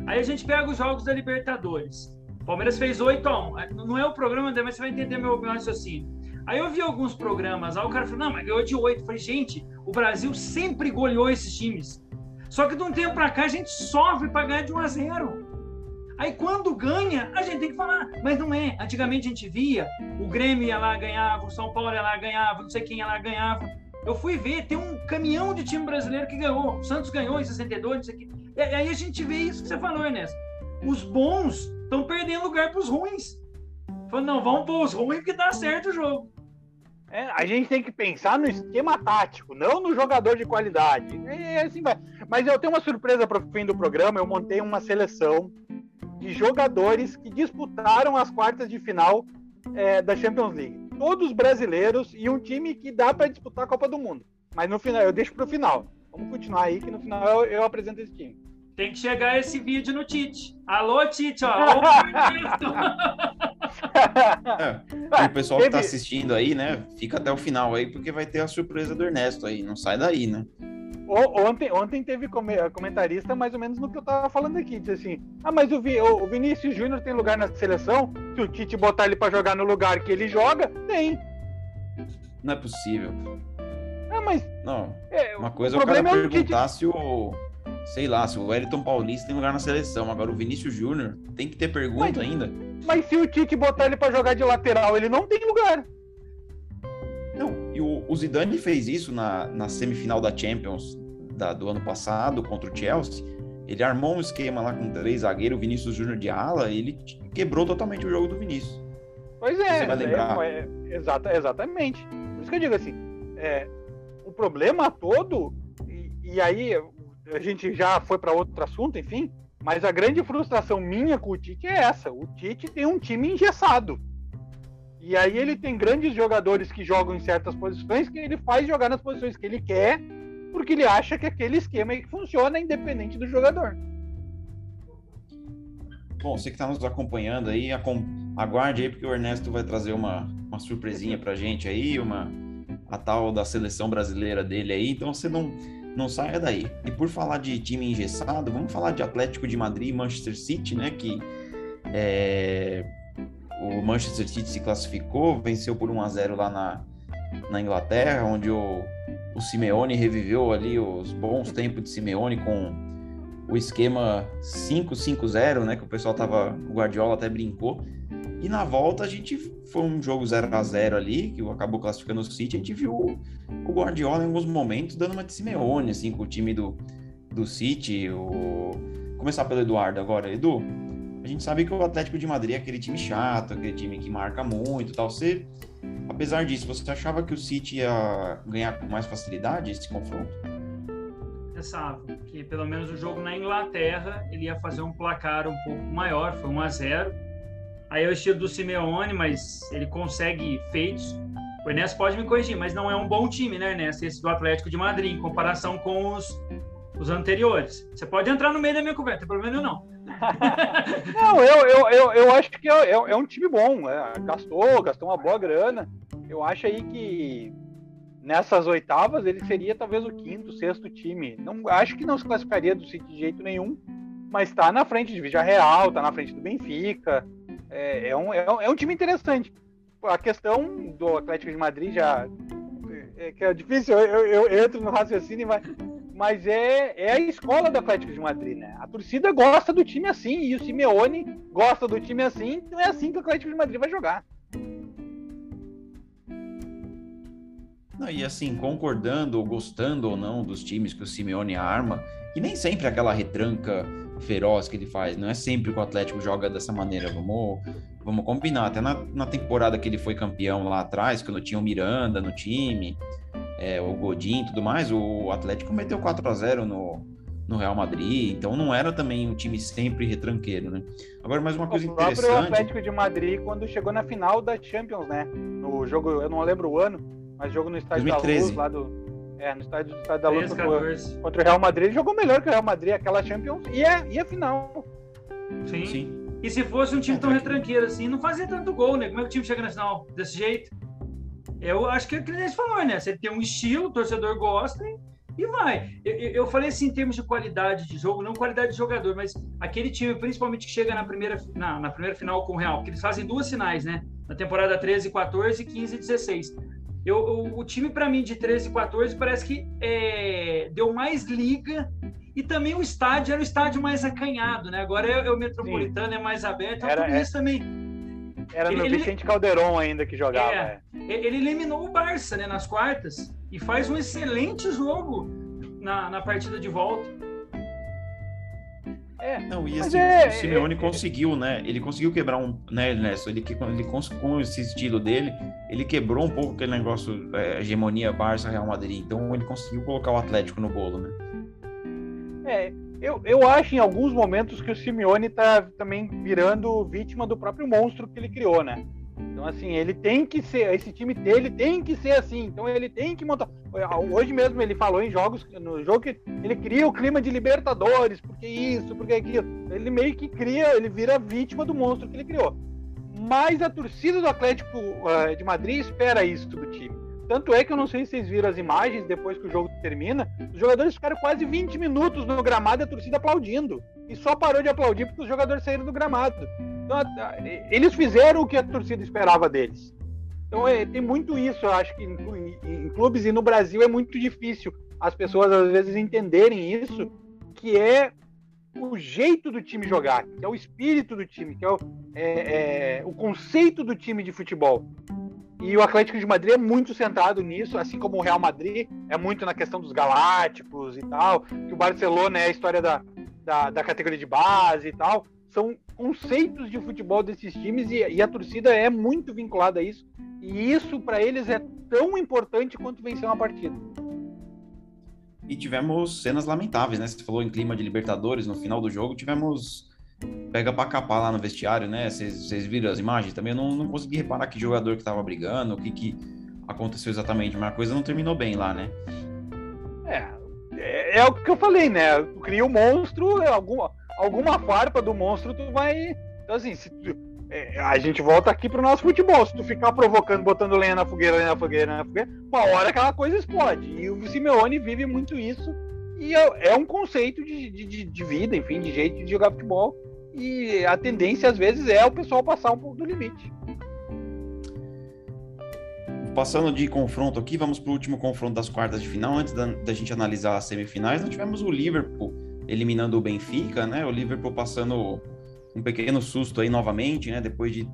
Aí a gente pega os jogos da Libertadores. O Palmeiras fez 8 a 1. Não é o programa, mas você vai entender meu, raciocínio. Aí eu vi alguns programas, aí o cara falou, não, mas ganhou de 8. Eu falei, gente, o Brasil sempre goleou esses times. Só que de um tempo para cá a gente sofre para ganhar de 1 a 0. Aí quando ganha, a gente tem que falar, mas não é. Antigamente a gente via, o Grêmio ia lá, ganhava, o São Paulo ia lá, ganhava, não sei quem ia lá, ganhava. Eu fui ver, tem um caminhão de time brasileiro que ganhou. O Santos ganhou em 62, não sei quê. E aí a gente vê isso que você falou, Ernesto. Os bons estão perdendo lugar para os ruins. Falando, não, vamos pôr os ruins que dá certo o jogo. É, a gente tem que pensar no esquema tático, não no jogador de qualidade. E assim vai. Mas eu tenho uma surpresa para o fim do programa. Eu montei uma seleção de jogadores que disputaram as quartas de final é, da Champions League. Todos brasileiros e um time que dá para disputar a Copa do Mundo. Mas no final, eu deixo para o final. Vamos continuar aí, que no final eu, eu apresento esse time. Tem que chegar esse vídeo no Tite. Alô, Tite, ó. é, o pessoal que tá assistindo aí, né? Fica até o final aí, porque vai ter a surpresa do Ernesto aí. Não sai daí, né? Ontem, ontem teve comentarista mais ou menos no que eu tava falando aqui. Disse assim: Ah, mas o, o Vinícius Júnior tem lugar na seleção? Se o Tite botar ele para jogar no lugar que ele joga, tem. Não é possível. Ah, mas. Não. É, uma coisa é o cara é perguntar se o. Sei lá, se o Wellington Paulista tem lugar na seleção. Agora o Vinícius Júnior tem que ter pergunta mas, ainda. Mas se o Tite botar ele para jogar de lateral, ele não tem lugar. Não, e o, o Zidane fez isso na, na semifinal da Champions da, do ano passado contra o Chelsea. Ele armou um esquema lá com três zagueiros, o Vinícius Júnior de ala, e ele quebrou totalmente o jogo do Vinícius. Pois é, Você vai lembrar. É, é, exata, exatamente. Por isso que eu digo assim, é, o problema todo, e, e aí a gente já foi para outro assunto, enfim, mas a grande frustração minha com o Tite é essa: o Tite tem um time engessado. E aí ele tem grandes jogadores que jogam em certas posições que ele faz jogar nas posições que ele quer, porque ele acha que aquele esquema que funciona independente do jogador. Bom, você que está nos acompanhando aí, aguarde aí, porque o Ernesto vai trazer uma, uma surpresinha pra gente aí, uma, a tal da seleção brasileira dele aí, então você não, não saia daí. E por falar de time engessado, vamos falar de Atlético de Madrid e Manchester City, né? Que É, o Manchester City se classificou, venceu por 1 a 0 lá na, na Inglaterra, onde o, o Simeone reviveu ali os bons tempos de Simeone com o esquema 5-5-0, né, que o pessoal tava, o Guardiola até brincou. E na volta a gente foi um jogo 0 a 0 ali, que acabou classificando o City, a gente viu o Guardiola em alguns momentos dando uma de Simeone assim com o time do, do City, o começar pelo Eduardo agora, Edu. A gente sabe que o Atlético de Madrid é aquele time chato, aquele time que marca muito, tal. Você Apesar disso, você achava que o City ia ganhar com mais facilidade esse confronto? Pensava que pelo menos o jogo na Inglaterra ele ia fazer um placar um pouco maior, foi 1 a 0. Aí é o estilo do Simeone, mas ele consegue feitos. O Enes pode me corrigir, mas não é um bom time, né, Enes? Esse do Atlético de Madrid, em comparação com os, os anteriores. Você pode entrar no meio da minha conversa, tem problema não. não, eu, eu, eu, eu acho que é, é, é um time bom. É, gastou, gastou uma boa grana. Eu acho aí que nessas oitavas ele seria talvez o quinto, sexto time. Não, acho que não se classificaria do City de jeito nenhum, mas está na frente de Vigia Real, está na frente do Benfica. É, é, um, é, um, é um time interessante. A questão do Atlético de Madrid já é, que é difícil, eu, eu, eu entro no raciocínio, mas mas é, é a escola do Atlético de Madrid, né? A torcida gosta do time assim, e o Simeone gosta do time assim, então é assim que o Atlético de Madrid vai jogar. Não, e assim, concordando ou gostando ou não dos times que o Simeone arma, que nem sempre é aquela retranca feroz que ele faz, não é sempre que o Atlético joga dessa maneira, vamos, vamos combinar, até na, na temporada que ele foi campeão lá atrás, quando tinha o Miranda no time, é, o Godin e tudo mais, o Atlético meteu 4 a 0 no, no Real Madrid, então não era também um time sempre retranqueiro, né? Agora, mais uma coisa o interessante... O Atlético de Madrid, quando chegou na final da Champions, né? No jogo, eu não lembro o ano, mas jogo no Estádio 2013. da Luz, lá do... É, no estádio, do estádio da Luz contra, contra, o Real Madrid, ele jogou melhor que o Real Madrid, aquela Champions, e a, e a final. Sim. Sim. E se fosse um time tão retranqueiro assim, não fazia tanto gol, né? Como é que o time chega na final desse jeito? Eu acho que é o que eles falou, né? Você tem um estilo, o torcedor gosta e vai. Eu, eu, falei assim em termos de qualidade de jogo, não qualidade de jogador, mas aquele time, principalmente que chega na primeira, na, na primeira final com o Real, porque eles fazem duas finais, né? Na temporada 13 14 e 15 16. Eu, o, o time, para mim, de 13 e 14, parece que é, deu mais liga e também o estádio era o estádio mais acanhado, né? Agora é, é o metropolitano, Sim. é mais aberto, então era, tudo é... isso também era no ele, Vicente Calderon ainda que jogava. É, é, Ele eliminou o Barça né, nas quartas e faz um excelente jogo na, na partida de volta. É, não, e assim, é, o Simeone é, conseguiu, né? Ele conseguiu quebrar um, né, Ernesto? Ele, ele com esse estilo dele, ele quebrou um pouco aquele negócio, é, hegemonia Barça, Real Madrid. Então ele conseguiu colocar o Atlético no bolo, né? É, eu, eu acho em alguns momentos que o Simeone está também virando vítima do próprio monstro que ele criou, né? Então, assim, ele tem que ser, esse time dele tem que ser assim. Então, ele tem que montar. Hoje mesmo ele falou em jogos, no jogo que ele cria o clima de Libertadores, porque isso, porque aquilo. Ele meio que cria, ele vira vítima do monstro que ele criou. Mas a torcida do Atlético uh, de Madrid espera isso do time. Tanto é que eu não sei se vocês viram as imagens depois que o jogo termina. Os jogadores ficaram quase 20 minutos no gramado e a torcida aplaudindo. E só parou de aplaudir porque os jogadores saíram do gramado. Então, eles fizeram o que a torcida esperava deles. Então é, tem muito isso, eu acho que em, em, em, clubes e no Brasil é muito difícil as pessoas às vezes entenderem isso, que é o jeito do time jogar, que é o espírito do time, que é o, é, é, o conceito do time de futebol. E o Atlético de Madrid é muito centrado nisso, assim como o Real Madrid é muito na questão dos galácticos e tal, que o Barcelona é a história da, da, da categoria de base e tal. São conceitos de futebol desses times e, e a torcida é muito vinculada a isso. E isso, para eles, é tão importante quanto vencer uma partida. E tivemos cenas lamentáveis, né? Você falou em clima de Libertadores, no final do jogo tivemos pega para capar lá no vestiário, né? Vocês viram as imagens também? Eu não, não consegui reparar que jogador que tava brigando, o que, que aconteceu exatamente, mas a coisa não terminou bem lá, né? É, é, é o que eu falei, né? Cria o um monstro, alguma, alguma farpa do monstro, tu vai. Então, assim, se tu, é, a gente volta aqui pro nosso futebol. Se tu ficar provocando, botando lenha na fogueira, lenha na fogueira, lenha na fogueira, uma hora aquela coisa explode. E o Simeone vive muito isso. E é, é um conceito de, de, de vida, enfim, de jeito de jogar futebol e a tendência às vezes é o pessoal passar um pouco do limite. Passando de confronto aqui, vamos para o último confronto das quartas de final. Antes da, da, gente analisar as semifinais, nós tivemos o Liverpool eliminando o Benfica, né? O Liverpool passando um pequeno susto aí novamente, né? Depois de,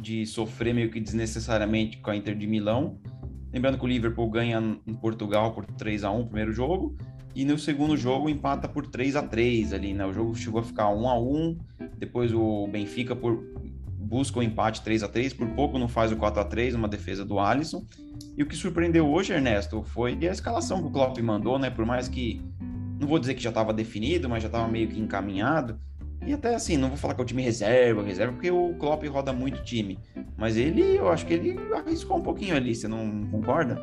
de sofrer meio que desnecessariamente com a Inter de Milão. Lembrando que o Liverpool ganha em Portugal por 3 a 1 no primeiro jogo e no segundo jogo empata por 3 a 3 ali, né? O jogo chegou a ficar 1 a 1, depois o Benfica por busca o empate 3 a 3 por pouco não faz o 4 a 3 uma defesa do Alisson. E o que surpreendeu hoje, Ernesto, foi a escalação que o Klopp mandou, né? Por mais que não vou dizer que já estava definido, mas já estava meio que encaminhado. E até assim, não vou falar que é o time reserva, reserva, porque o Klopp roda muito time. Mas ele, eu acho que ele arriscou um pouquinho ali, você não concorda?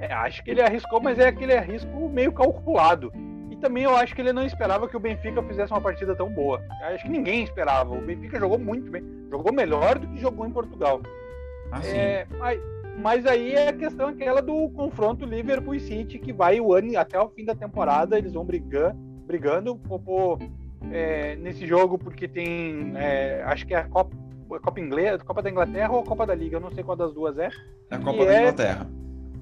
É, acho que ele arriscou, mas é aquele risco meio calculado. E também eu acho que ele não esperava que o Benfica fizesse uma partida tão boa. Acho que ninguém esperava. O Benfica jogou muito bem. Jogou melhor do que jogou em Portugal. Ah, é, mas, mas, aí é a questão aquela do confronto Liverpool e City, que vai o ano até o fim da temporada, eles vão brigando, brigando por, é, nesse jogo, porque tem. É, acho que é a Copa, a Copa Inglesa, Copa da Inglaterra ou a Copa da Liga, eu não sei qual das duas é. É a Copa da é Inglaterra.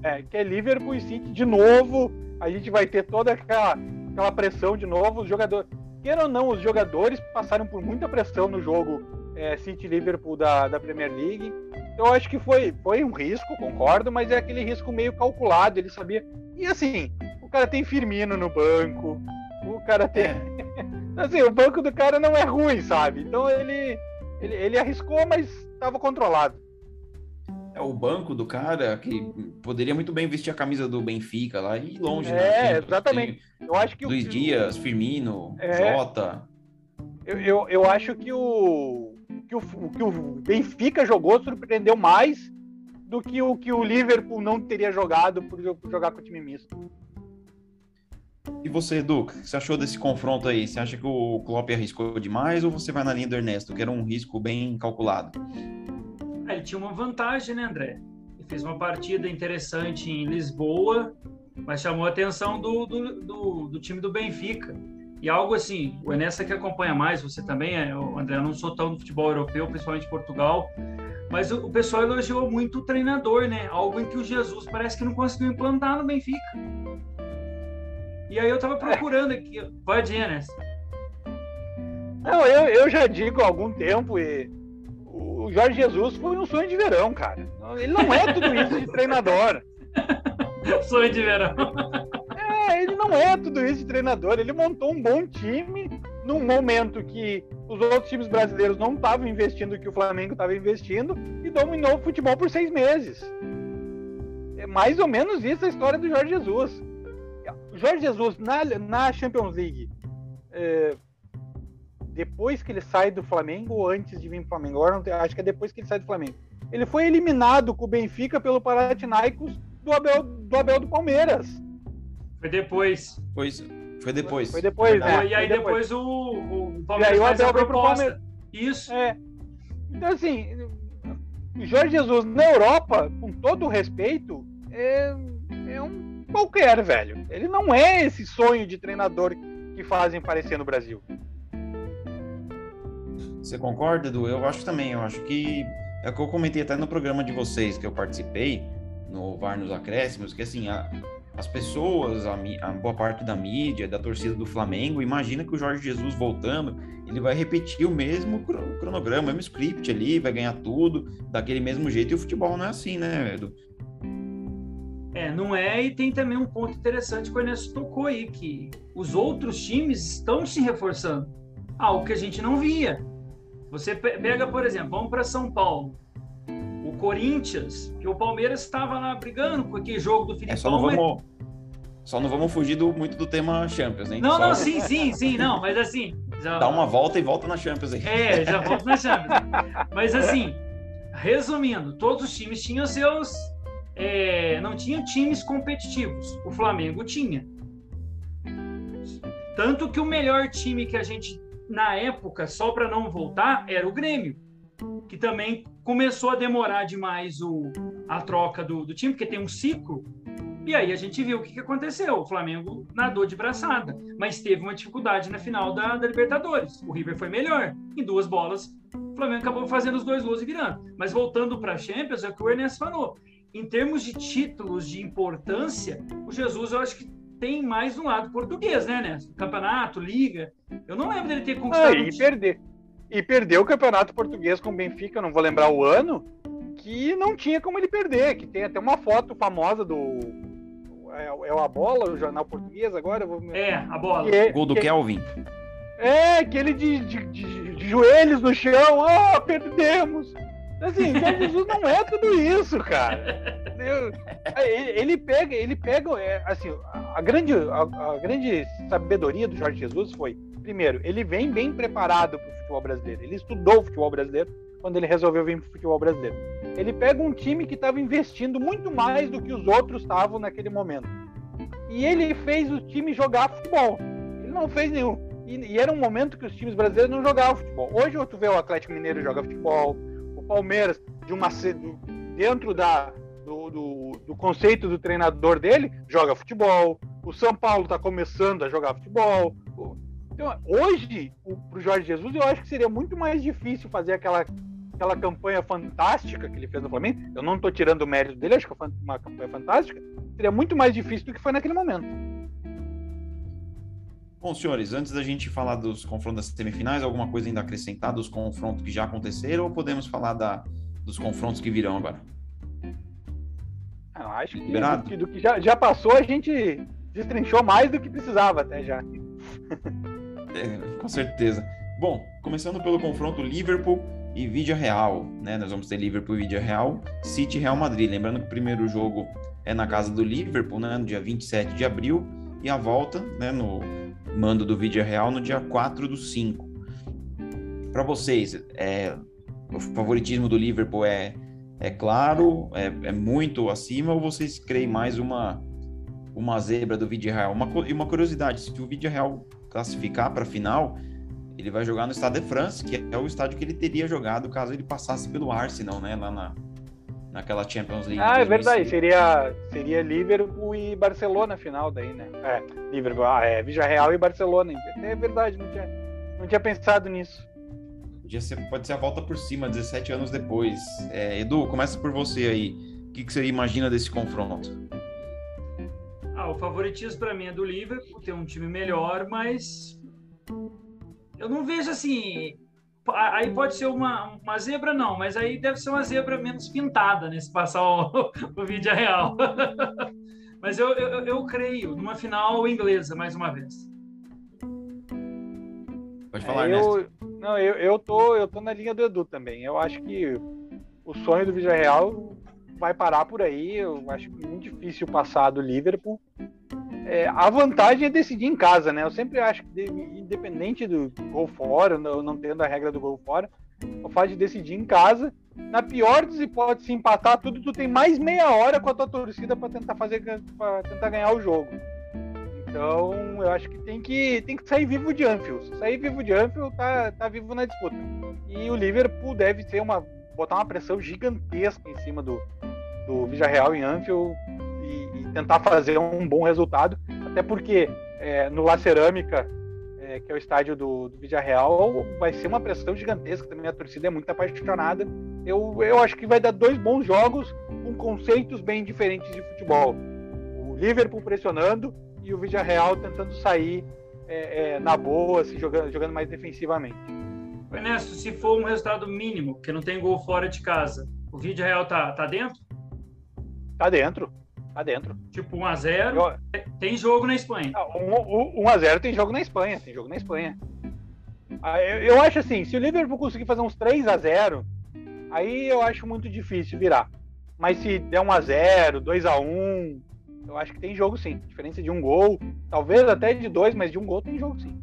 É, que é Liverpool e City de novo. A gente vai ter toda aquela, aquela pressão de novo. Os jogadores, queira ou não, os jogadores passaram por muita pressão no jogo é, City Liverpool da, da Premier League. Então, eu acho que foi, foi um risco, concordo, mas é aquele risco meio calculado. Ele sabia. E assim, o cara tem Firmino no banco, o cara tem. É. assim, o banco do cara não é ruim, sabe? Então ele, ele, ele arriscou, mas estava controlado é o banco do cara que poderia muito bem vestir a camisa do Benfica lá e ir longe, né? é, exatamente. Eu acho que Luiz o, Dias, Firmino, é, Jota. Eu, eu, eu, acho que o, que o que o Benfica jogou surpreendeu mais do que o que o Liverpool não teria jogado por, por jogar com o time misto. E você, Edu, o que você achou desse confronto aí? Você acha que o Klopp arriscou demais ou você vai na linha do Ernesto, que era um risco bem calculado? Ele tinha uma vantagem, né, André? Ele fez uma partida interessante em Lisboa, mas chamou a atenção do, do, do, do time do Benfica. E algo assim, o Enes que acompanha mais, você também, é, André, eu não sou tão do futebol europeu, principalmente Portugal, mas o, o, pessoal elogiou muito o treinador, né? Algo em que o Jesus parece que não conseguiu implantar no Benfica. E aí eu tava procurando aqui, pode ir, Enes. Não, eu, eu já digo há algum tempo e o Jorge Jesus foi um sonho de verão, cara. Ele não é tudo isso de treinador. sonho de verão. É, ele não é tudo isso de treinador. Ele montou um bom time num momento que os outros times brasileiros não estavam investindo o que o Flamengo estava investindo e dominou o futebol por seis meses. É mais ou menos isso a história do Jorge Jesus. O Jorge Jesus na, na Champions League é, depois que ele sai do Flamengo ou antes de vir pro Flamengo? Agora não, acho que é depois que ele sai do Flamengo. Ele foi eliminado com o Benfica pelo Panathinaikos do Abel do, Abel do Palmeiras. Foi depois. Foi, foi depois. Foi depois, né? E aí depois, depois o, o Palmeiras e aí o Abel pro Palmeiras. Isso. É. Então, assim, o Jorge Jesus na Europa, com todo o respeito, é, é um qualquer, velho. Ele não é esse sonho de treinador que fazem parecer no Brasil. Você concorda, Edu? Eu acho também. Eu acho que é o que eu comentei até no programa de vocês que eu participei, no VAR nos Acréscimos, que assim, a, as pessoas, a, a, boa parte da mídia, da torcida do Flamengo, imagina que o Jorge Jesus voltando, ele vai repetir o mesmo cronograma, o mesmo script ali, vai ganhar tudo daquele mesmo jeito, e o futebol não é assim, né, Edu? É, não é, e tem também um ponto interessante que o Ernesto tocou aí, que os outros times estão se reforçando, algo que a gente não via. Você pega, por exemplo, vamos para São Paulo. O Corinthians, que o Palmeiras estava lá brigando com aquele jogo do Felipe é, só não vamos Só não vamos fugir do, muito do tema Champions, hein? Não, só... não, sim, sim, sim, não, mas assim. Já... Dá uma volta e volta na Champions aí. É, já volta na Champions. mas assim, resumindo, todos os times tinham seus. É, não tinham times competitivos. O Flamengo tinha. Tanto que o melhor time que a gente na época, só para não voltar, era o Grêmio, que também começou a demorar demais o, a troca do, do time, porque tem um ciclo. E aí a gente viu o que, aconteceu. O Flamengo nadou de braçada, mas teve uma dificuldade na final da, da Libertadores. O River foi melhor. Em duas bolas, o Flamengo acabou fazendo os dois gols e virando. Mas voltando para a Champions, é o que o Ernesto falou. Em termos de títulos de importância, o Jesus eu acho que tem mais no lado português, né, Ernesto? Campeonato, Liga. Eu não lembro dele ter conquistado. Ah, e um... perder. E perdeu o Campeonato Português com o Benfica, não vou lembrar o ano, que não tinha como ele perder, que tem até uma foto famosa do é, é a bola, o jornal português agora? Vou... É, a bola. É, Gol do que, Kelvin. É, aquele de, de, de, de joelhos no chão, ah, oh, perdemos. Assim, Jesus não é tudo isso, cara. Ele pega, ele pega, é, assim, a grande, a, a, grande sabedoria do Jorge Jesus foi, primeiro, ele vem bem preparado para o futebol brasileiro. Ele estudou futebol brasileiro quando ele resolveu vir para o futebol brasileiro. Ele pega um time que estava investindo muito mais do que os outros estavam naquele momento. E ele fez o time jogar futebol. Ele não fez nenhum. E, e, era um momento que os times brasileiros não jogavam futebol. Hoje tu vê o Atlético Mineiro joga futebol, Palmeiras, de uma, dentro da, do, do, do conceito do treinador dele, joga futebol. O São Paulo está começando a jogar futebol. Então, hoje, para o Jorge Jesus, eu acho que seria muito mais difícil fazer aquela aquela campanha fantástica que ele fez no Flamengo, eu não estou tirando o mérito dele, acho que foi uma campanha fantástica, seria muito mais difícil do que foi naquele momento. Bom, senhores, antes da gente falar dos confrontos das semifinais, alguma coisa ainda acrescentar dos confrontos que já aconteceram ou podemos falar da, dos confrontos que virão agora? Eu acho que do que, do que já, já passou, a gente destrinchou mais do que precisava até já. É, com certeza. Bom, começando pelo confronto Liverpool e Vídeo Real, né? Nós vamos ter Liverpool e Vídeo Real, City e Real Madrid. Lembrando que o primeiro jogo é na casa do Liverpool, né? No dia 27 de abril, e a volta, né? No mando do Vídeo Real no dia 4 do 5. Para vocês, é, o favoritismo do Liverpool é, é claro, é, é muito acima, ou vocês creem mais uma, uma zebra do Vídeo Real? Uma, e uma curiosidade, se o Vídeo Real classificar para a final, ele vai jogar no Stade de France, que é o estádio que ele teria jogado caso ele passasse pelo Arsenal, né? Lá na, naquela Champions League. Ah, é verdade. Seria, seria Liverpool e Barcelona final daí, né? É, Liverpool, ah, é, Real e Barcelona. É verdade, não tinha, não tinha pensado nisso. Podia ser, pode ser a volta por cima, 17 anos depois. É, Edu, começa por você aí. O que, que você imagina desse confronto? Ah, o favoritismo para mim é do Liverpool, ter um time melhor, mas eu não vejo assim. Aí pode ser uma, uma zebra, não, mas aí deve ser uma zebra menos pintada, né? Se passar o, o vídeo real. mas eu, eu, eu creio numa final inglesa, mais uma vez. Pode falar, é, eu, Não, eu, eu, tô, eu tô na linha do Edu também. Eu acho que o sonho do vídeo real vai parar por aí. Eu acho muito difícil passar do Liverpool. É, a vantagem é decidir em casa, né? Eu sempre acho que, independente do gol fora, não, não tendo a regra do gol fora, o fato de decidir em casa, na pior das hipóteses, empatar tudo, tu tem mais meia hora com a tua torcida para tentar fazer, para tentar ganhar o jogo. Então, eu acho que tem que, tem que sair vivo de Anfield. Sair vivo de Anfield, tá, tá vivo na disputa. E o Liverpool deve ser uma botar uma pressão gigantesca em cima do, do Villarreal em Anfield e, e, tentar fazer um bom resultado, até porque é, no La Cerâmica, é, que é o estádio do, do Villarreal, vai ser uma pressão gigantesca, também a torcida é muito apaixonada. Eu, eu acho que vai dar dois bons jogos com conceitos bem diferentes de futebol. O Liverpool pressionando e o Villarreal tentando sair é, é, na boa, assim, jogando, jogando mais defensivamente. Ernesto, se for um resultado mínimo, que não tem gol fora de casa, o vídeo real tá, tá dentro? Tá dentro. Tá dentro. Tipo 1x0. Eu... Tem jogo na Espanha. 1x0 tem jogo na Espanha. Tem jogo na Espanha. Ah, eu, eu acho assim, se o Liverpool conseguir fazer uns 3x0, aí eu acho muito difícil virar. Mas se der 1x0, 2x1, eu acho que tem jogo sim. Diferença de um gol. Talvez até de dois, mas de um gol tem jogo sim.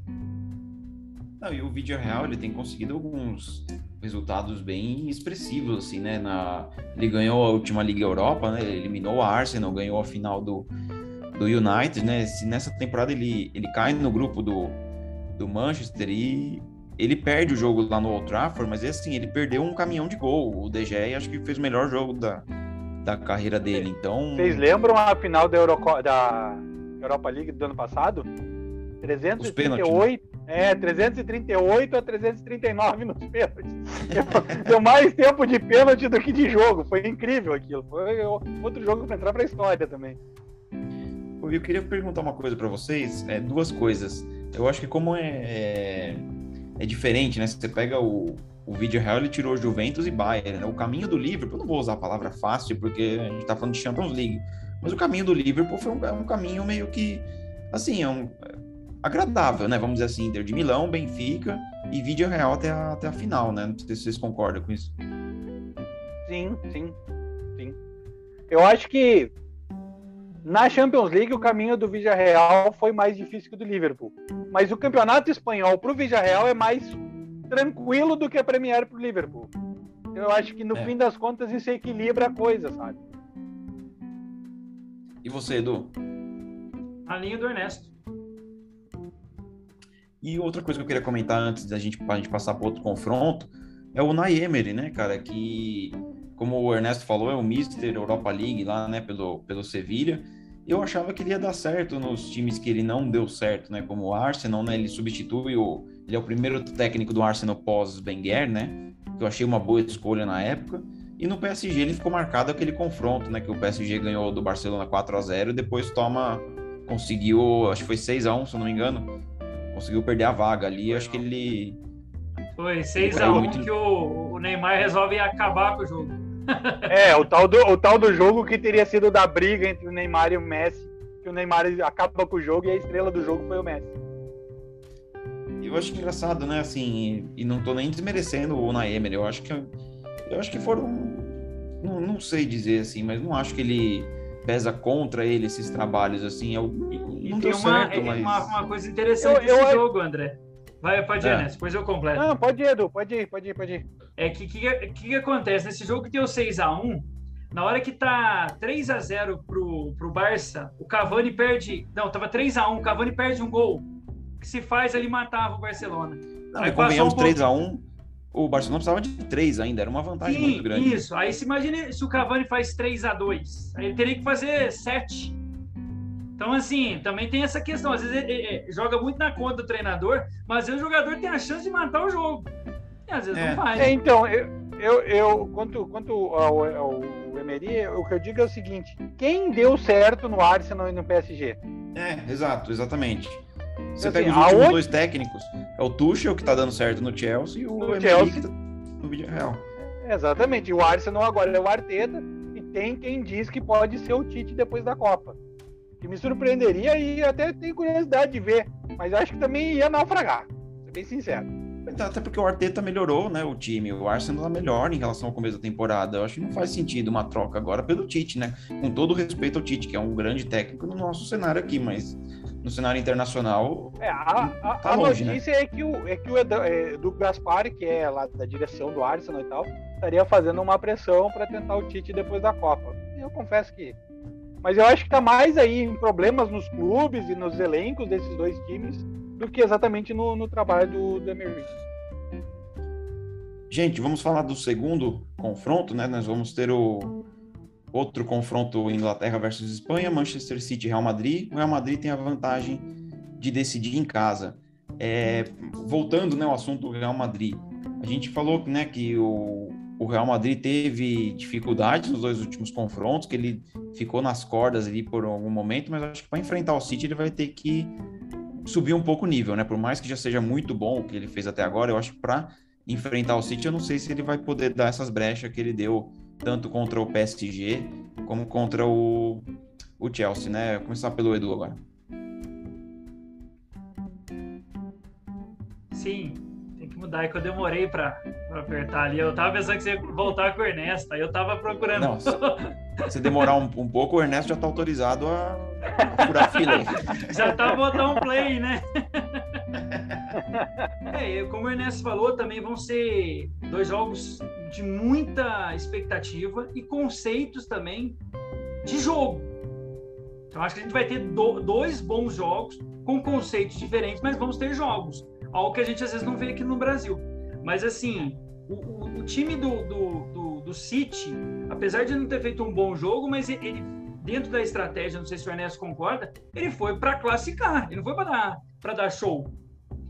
Não, e o vídeo real ele tem conseguido alguns resultados bem expressivos, assim, né? Na, ele ganhou a última Liga Europa, né? Ele eliminou a Arsenal, ganhou a final do, do United, né? Se nessa temporada ele, ele cai no grupo do, do Manchester e ele perde o jogo lá no Old Trafford, mas é assim, ele perdeu um caminhão de gol. O De Gea acho que fez o melhor jogo da, da carreira dele. Então. Vocês lembram a final da, Euro, da Europa League do ano passado? 338, é, 338 a 339 nos pênaltis. Deu mais tempo de pênalti do que de jogo. Foi incrível aquilo. Foi outro jogo para entrar para a história também. Eu queria perguntar uma coisa para vocês, é, duas coisas. Eu acho que como é, é, é diferente, né? Você pega o, o vídeo real, ele tirou Juventus e Bayern. Né? O caminho do Liverpool, não vou usar a palavra fácil, porque a gente está falando de Champions League, mas o caminho do Liverpool foi um, é um caminho meio que, assim, é um, agradável, né? Vamos dizer assim, Inter de Milão, Benfica e vídeo real até a, até a final, né? Não sei se vocês concordam com isso. Sim, sim, sim. Eu acho que na Champions League o caminho do Villarreal foi mais difícil que o do Liverpool. Mas o campeonato espanhol para o Villarreal é mais tranquilo do que a Premier para o Liverpool. Eu acho que no é. fim das contas isso equilibra a coisa, sabe? E você, Edu? A linha do Ernesto. E outra coisa que eu queria comentar antes da gente, gente passar para outro confronto é o Naemery, né, cara, que como o Ernesto falou, é o Mister Europa League lá, né, pelo, pelo Sevilha. Eu achava que ele ia dar certo nos times que ele não deu certo, né, como o Arsenal, né, ele substitui o ele é o primeiro técnico do Arsenal pós Wenger, né, que eu achei uma boa escolha na época. E no PSG ele ficou marcado aquele confronto, né, que o PSG ganhou do Barcelona 4 a 0 e depois toma conseguiu, acho que foi 6 a 1, se eu não me engano, conseguiu perder a vaga ali. Acho que ele. Foi 6x1 muito... que o, o, Neymar resolve acabar com o jogo. é, o tal, do, o tal do jogo que teria sido da briga entre o Neymar e o Messi. Que o Neymar acaba com o jogo e a estrela do jogo foi o Messi. Eu acho engraçado, né? Assim, e não tô nem desmerecendo o Naemer. Eu acho que eu acho que foram. Não, não sei dizer assim, mas não acho que ele pesa contra ele esses trabalhos assim. Eu, e, não deu uma, certo, é, mas... uma, uma coisa interessante eu, desse jogo, André. Vai, pode ir, é. depois eu completo. Não, pode ir, Edu, pode ir, pode ir, pode ir. É que o que, que, que, acontece? Nesse jogo que deu 6x1, na hora que tá 3x0 pro, pro Barça, o Cavani perde. Não, tava 3x1, o Cavani perde um gol. Que se faz ali matava o Barcelona. Não, Aí convenhamos um 3x1 o Barcelona precisava de três ainda, era uma vantagem Sim, muito grande. Isso, aí se imagine se o Cavani faz 3 a 2 aí ele teria que fazer 7. Então, assim, também tem essa questão. Às vezes ele, ele, joga muito na conta do treinador, mas às vezes o jogador tem a chance de matar o jogo. E às vezes é. não faz. É, então, eu, eu, eu, quanto, quanto ao, ao Emery, o que eu digo é o seguinte: quem deu certo no Arsenal e no PSG? É, exato, exatamente. Você assim, pega os últimos aonde... dois técnicos, é o Tuchel que tá dando certo no Chelsea e o no Emery que tá no vídeo real. Exatamente. E o Arsenal agora é o Arteta e tem quem diz que pode ser o Tite depois da Copa. Que me surpreenderia e até tenho curiosidade de ver, mas acho que também ia naufragar, ser bem sincero. Até porque o Arteta melhorou, né, o time. O Arsenal tá melhor em relação ao começo da temporada. Eu acho que não faz sentido uma troca agora pelo Tite, né? Com todo respeito ao Tite, que é um grande técnico no nosso cenário aqui, mas no cenário internacional. É, a, a, tá a longe, né? notícia né? é que o, é que o é, do Gaspar, que é lá da direção do Arsenal e tal, estaria fazendo uma pressão para tentar o Tite depois da Copa. Eu confesso que. Mas eu acho que tá mais aí em problemas nos clubes e nos elencos desses dois times do que exatamente no, no trabalho do, do Emery. Gente, vamos falar do segundo confronto, né? Nós vamos ter o outro confronto Inglaterra versus Espanha, Manchester City Real Madrid. O Real Madrid tem a vantagem de decidir em casa. É, voltando né, ao assunto do Real Madrid, a gente falou né, que o, o Real Madrid teve dificuldades nos dois últimos confrontos, que ele ficou nas cordas ali por algum momento, mas acho que para enfrentar o City ele vai ter que subir um pouco o nível, né? Por mais que já seja muito bom o que ele fez até agora, eu acho que para enfrentar o City, eu não sei se ele vai poder dar essas brechas que ele deu tanto contra o PSG como contra o, o Chelsea, né? Vou começar pelo Edu agora. Sim, mudar, é que eu demorei para apertar ali. Eu tava pensando que você ia voltar com o Ernesto, aí eu tava procurando. Não, se demorar um, um pouco, o Ernesto já tá autorizado a, a furar a fila. Já tá botando um play, né? É, como o Ernesto falou, também vão ser dois jogos de muita expectativa e conceitos também de jogo. Então acho que a gente vai ter do, dois bons jogos com conceitos diferentes, mas vamos ter jogos. Algo que a gente às vezes não vê aqui no Brasil. Mas assim, o, o, o time do, do, do, do City, apesar de não ter feito um bom jogo, mas ele, dentro da estratégia, não sei se o Ernesto concorda, ele foi para classificar, ele não foi para dar, dar show.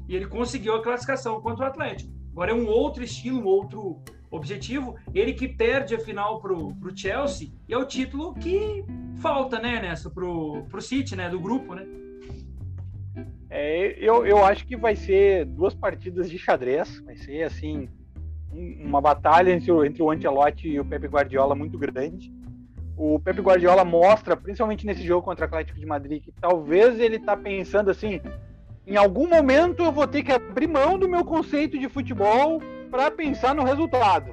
E ele conseguiu a classificação contra o Atlético. Agora é um outro estilo, um outro objetivo. Ele que perde a final para o Chelsea, e é o título que falta, né, nessa, para o City, né, do grupo, né? É, eu, eu acho que vai ser duas partidas de xadrez, vai ser assim uma batalha entre o, entre o Ancelotti e o Pepe Guardiola muito grande. O Pepe Guardiola mostra, principalmente nesse jogo contra o Atlético de Madrid, que talvez ele está pensando assim, em algum momento eu vou ter que abrir mão do meu conceito de futebol para pensar no resultado.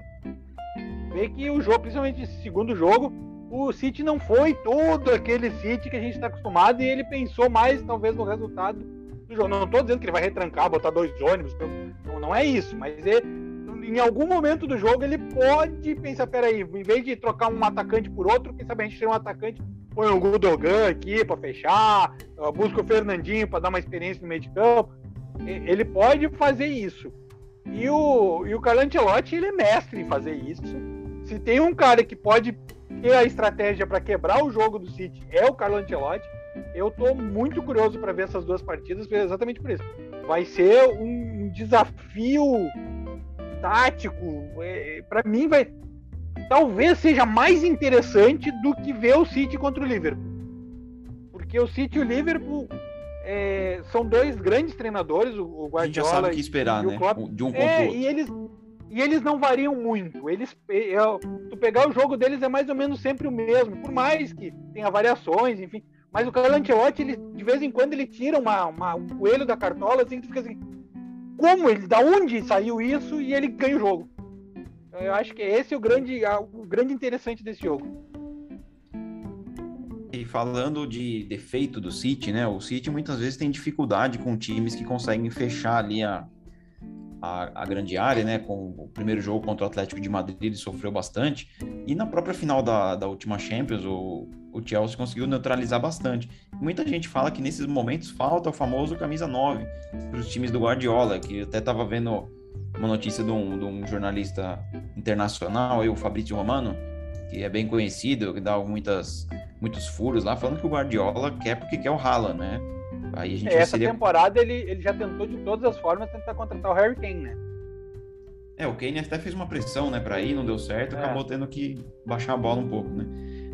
Vê que o jogo, principalmente esse segundo jogo, o City não foi todo aquele City que a gente está acostumado e ele pensou mais talvez no resultado do jogo. Não estou dizendo que ele vai retrancar, botar dois ônibus, não, não é isso, mas ele, em algum momento do jogo ele pode pensar, peraí, em vez de trocar um atacante por outro, quem sabe a gente tem um atacante, põe o Gudogan aqui para fechar, busca o Fernandinho para dar uma experiência no meio de campo. Ele pode fazer isso. E o, e o Carlo Ancelotti, ele é mestre em fazer isso. Se tem um cara que pode ter a estratégia para quebrar o jogo do City, é o Carlo Ancelotti. Eu tô muito curioso para ver essas duas partidas, exatamente por isso. Vai ser um desafio tático. É, para mim, vai talvez seja mais interessante do que ver o City contra o Liverpool. Porque o City e o Liverpool é, são dois grandes treinadores, o Guardiola. A gente já sabe o que esperar, né? De um contra é, o outro. E eles, e eles não variam muito. Eles, eu, tu pegar o jogo deles é mais ou menos sempre o mesmo, por mais que tenha variações, enfim. Mas o Carlo Ancelotti, ele, de vez em quando, ele tira uma, uma, um coelho da cartola, assim, que fica assim, como ele, da onde saiu isso e ele ganha o jogo. Eu acho que esse é o grande, o grande interessante desse jogo. E falando de defeito do City, né? O City muitas vezes tem dificuldade com times que conseguem fechar ali a, a, a, grande área, né? Com o primeiro jogo contra o Atlético de Madrid, ele sofreu bastante. E na própria final da, da última Champions, o, o Chelsea conseguiu neutralizar bastante. Muita gente fala que nesses momentos falta o famoso camisa 9 para os times do Guardiola, que até estava vendo uma notícia de um, de um jornalista internacional, o Fabrício Romano, que é bem conhecido, que dá muitas, muitos furos lá, falando que o Guardiola quer porque quer o Haaland, né? Aí a gente Essa seria... temporada ele, ele já tentou de todas as formas tentar contratar o Harry Kane, né? É, o Kane até fez uma pressão, né, para ir, não deu certo, é. acabou tendo que baixar a bola um pouco, né?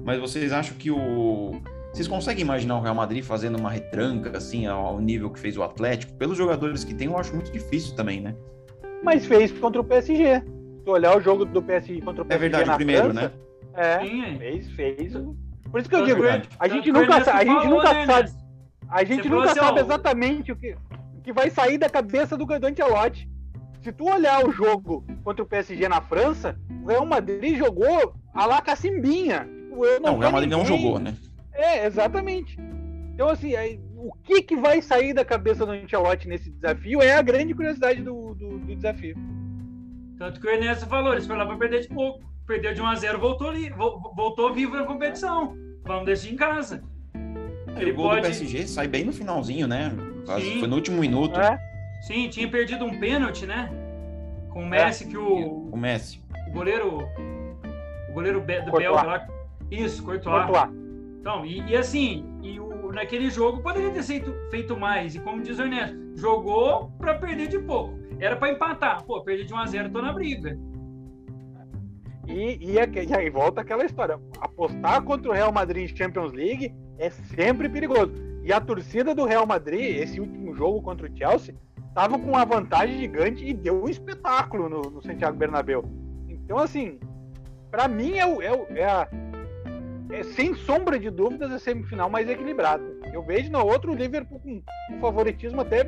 Mas vocês acham que o. Vocês conseguem imaginar o Real Madrid fazendo uma retranca, assim, ao nível que fez o Atlético? Pelos jogadores que tem, eu acho muito difícil também, né? Mas fez contra o PSG. Se olhar o jogo do PSG contra o PSG. É verdade, o primeiro, França, né? É, Sim. fez, fez. Por isso que eu é digo, a gente nunca, a gente nunca né, sabe. A gente nunca assim, sabe exatamente o que, o que vai sair da cabeça do Ancelotti. Se tu olhar o jogo contra o PSG na França, o Real Madrid jogou a la cacimbinha eu não, não o Real Madrid não jogou, né? É, exatamente. Então, assim, aí, o que, que vai sair da cabeça do Ancelotti nesse desafio é a grande curiosidade do, do, do desafio. Tanto que o Ernesto falou, eles foram lá para perder de pouco. Perdeu de 1 a 0 voltou, ali, voltou vivo na competição. Vamos deixar em casa. Ele o gol pode... do PSG sai bem no finalzinho, né? Sim. Foi no último minuto. É. Sim, tinha perdido um pênalti, né? Com o Messi, é. que o. O Messi. O goleiro. O goleiro do Belga lá isso, Courtois. Courtois. Então, e, e assim, e o, naquele jogo poderia ter feito, feito mais. E como diz o Ernesto, jogou para perder de pouco. Era para empatar. Pô, perdi de 1 a 0 tô na briga. E, e, e aí volta aquela história. Apostar contra o Real Madrid em Champions League é sempre perigoso. E a torcida do Real Madrid, esse último jogo contra o Chelsea, estava com uma vantagem gigante e deu um espetáculo no, no Santiago Bernabéu. Então, assim, para mim é, é, é a, é, sem sombra de dúvidas, a semifinal mais equilibrada. Eu vejo no outro o Liverpool com um favoritismo até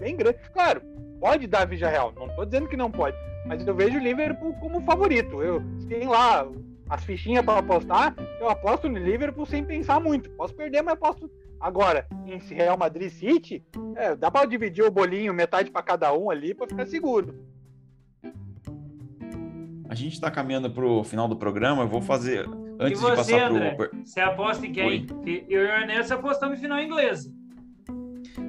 bem grande. Claro, pode dar Vija Real, não estou dizendo que não pode, mas eu vejo o Liverpool como favorito. Eu tem lá as fichinhas para apostar, eu aposto no Liverpool sem pensar muito. Posso perder, mas aposto agora em Real Madrid City. É, dá para dividir o bolinho metade para cada um ali para ficar seguro. A gente está caminhando para o final do programa. Eu vou fazer Antes e você, de passar André, pro... você aposta em quem? Oi. Eu e o Ernesto apostamos em final inglesa.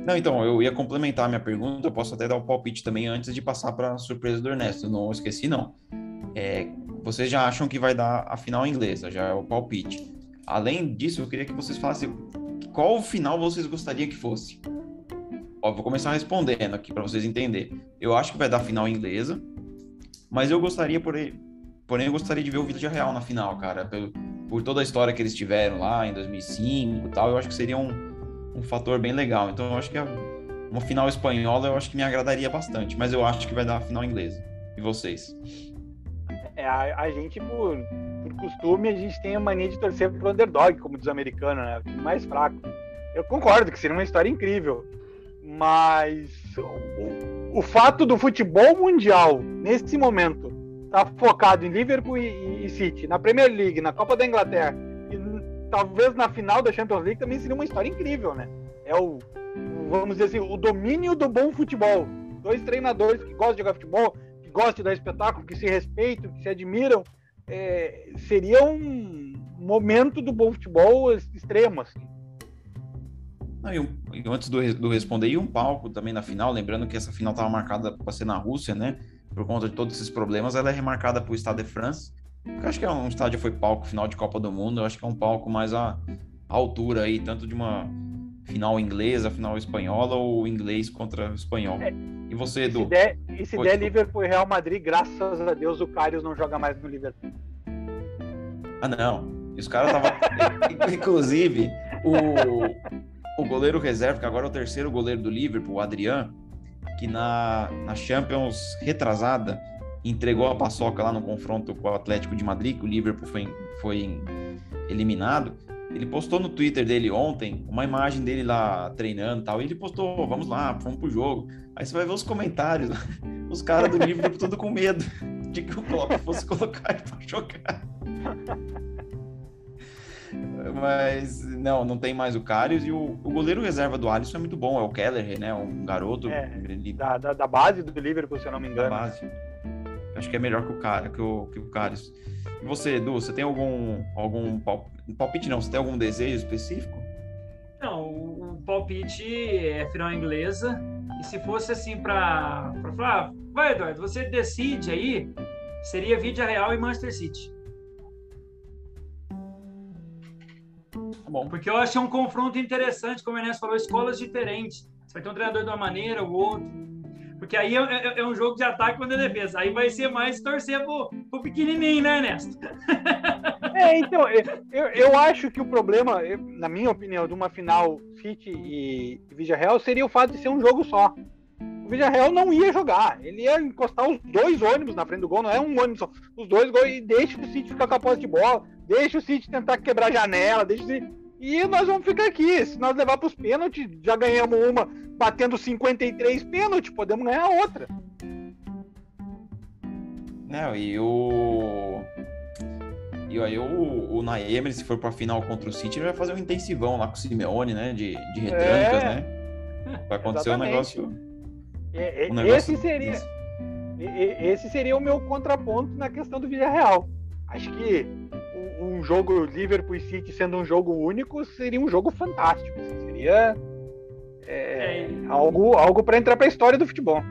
Não, então, eu ia complementar a minha pergunta, eu posso até dar o um palpite também antes de passar para a surpresa do Ernesto, não esqueci não. É, vocês já acham que vai dar a final inglesa, já é o palpite. Além disso, eu queria que vocês falassem qual final vocês gostariam que fosse. Ó, vou começar respondendo aqui para vocês entenderem. Eu acho que vai dar final inglesa, mas eu gostaria, porém, porém eu gostaria de ver o Vila Real na final, cara, por, por toda a história que eles tiveram lá em 2005 e tal. Eu acho que seria um, um fator bem legal. Então eu acho que a, uma final espanhola eu acho que me agradaria bastante, mas eu acho que vai dar a final inglesa. E vocês? É, a, a gente, por, por costume, a gente tem a mania de torcer pro underdog, como diz o americano, né? O mais fraco. Eu concordo que seria uma história incrível, mas o, o fato do futebol mundial, nesse momento, tá focado em Liverpool e, e, City, na Premier League, na Copa da Inglaterra, e talvez na final da Champions League também seria uma história incrível, né? É o, vamos dizer assim, o domínio do bom futebol. Dois treinadores que gostam de jogar futebol, que gostam de dar espetáculo, que se respeitam, que se admiram, é, seria um momento do bom futebol extremo. Assim. Não, e, um, e antes do, do responder, e um palco também na final, lembrando que essa final estava marcada para ser na Rússia, né? Por conta de todos esses problemas, ela é remarcada para o Stade de France. Eu acho que é um estádio foi palco final de Copa do Mundo, eu acho que é um palco mais à altura aí, tanto de uma final inglesa, final espanhola ou inglês contra espanhol. É, e você, Edu? E se der, e se der Liverpool e Real Madrid, graças a Deus o Karius não joga mais no Liverpool. Ah, não. E os caras estavam. Inclusive, o, o goleiro reserva, que agora é o terceiro goleiro do Liverpool, o Adrian, que na, na Champions retrasada entregou a paçoca lá no confronto com o Atlético de Madrid, que o Liverpool foi, foi eliminado. Ele postou no Twitter dele ontem uma imagem dele lá treinando e tal. E ele postou, vamos lá, vamos pro jogo. Aí você vai ver os comentários, os caras do livro tudo com medo de que o Klopp fosse colocar ele pra jogar. Mas não, não tem mais o Karius e o, o goleiro reserva do Alisson é muito bom, é o Keller, né? Um garoto. É, da, da, da, base do Liverpool, se eu não me engano. Da base. Acho que é melhor que o cara, que o, que o Karius. E você, Edu, você tem algum, algum palpite? Não, você tem algum desejo específico? Não, o, palpite é final inglesa. E se fosse assim para falar, ah, vai, Eduardo, você decide aí, seria Vídea Real e Manchester City. Tá bom. Porque eu achei um confronto interessante, como o Enes falou, escolas diferentes. Você vai ter um treinador de uma maneira, o outro. Porque aí é, é, é, um jogo de ataque contra defesa. Aí vai ser mais torcer pro, pro pequenininho, né, Ernesto? É, então, eu, eu acho que o problema, na minha opinião, de uma final City e Vigia Real seria o fato de ser um jogo só. O Vigia Real não ia jogar. Ele ia encostar os dois ônibus na frente do gol, não é um ônibus só. Os dois gols e deixa o City ficar com a posse de bola, deixa o City tentar quebrar a janela, deixa o City e nós vamos ficar aqui. Se nós levar para os pênaltis, já ganhamos uma batendo 53 pênaltis, podemos ganhar outra. Não, e o. E aí o, o Naemer, se for para final contra o City, ele vai fazer um intensivão lá com o Simeone, né? De, de retrancas, é... né? Vai acontecer Exatamente. um negócio. um negócio esse seria. Esse seria o meu contraponto na questão do Villarreal. Acho que um jogo Liverpool e City sendo um jogo único seria um jogo fantástico. Assim, seria é, é, algo, algo para entrar para a história do futebol.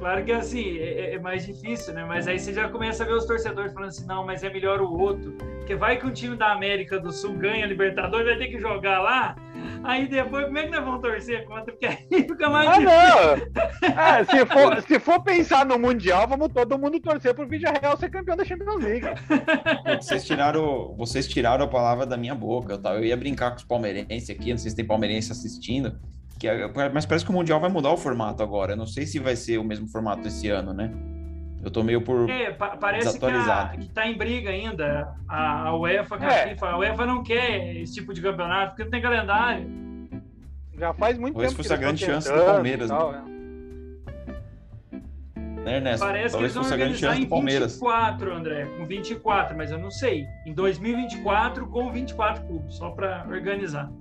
Claro que assim, é, é, mais difícil, né? Mas aí você já começa a ver os torcedores falando assim, não, mas é melhor o outro. Porque vai que um time da América do Sul ganha a Libertadores, vai ter que jogar lá. Aí depois, como é que nós vamos torcer contra? Porque aí fica mais ah, difícil. Não. É, se, for, se for pensar no Mundial, vamos todo mundo torcer pro Vídeo Real ser campeão da Champions League. Vocês tiraram, vocês tiraram a palavra da minha boca. Tá? Eu ia brincar com os palmeirenses aqui, não sei se tem palmeirense assistindo. Que, é, mas parece que o Mundial vai mudar o formato agora. Eu não sei se vai ser o mesmo formato esse ano, né? Eu tô meio por. É, pa parece que, a, que tá em briga ainda. A, a UEFA com é. a FIFA. A UEFA não quer esse tipo de campeonato, porque não tem calendário. Já faz muito Talvez tempo. Talvez fosse a grande chance do Palmeiras. Tal, né? É. Né, Ernesto? Parece Talvez que eles vão organizar em 24, André, com 24, mas eu não sei. Em 2024, com 24 clubes, só para organizar.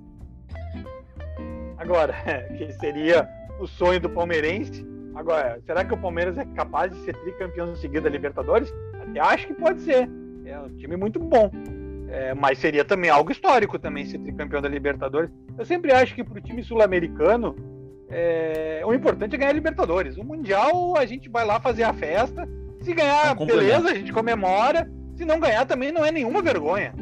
Agora, que seria o sonho do palmeirense. Agora, será que o Palmeiras é capaz de ser tricampeão seguido da Libertadores? Até acho que pode ser. É um time muito bom. É, mas seria também algo histórico também ser tricampeão da Libertadores. Eu sempre acho que para o time sul-americano é, o importante é ganhar a Libertadores. O Mundial a gente vai lá fazer a festa. Se ganhar, beleza, a gente comemora. Se não ganhar, também não é nenhuma vergonha.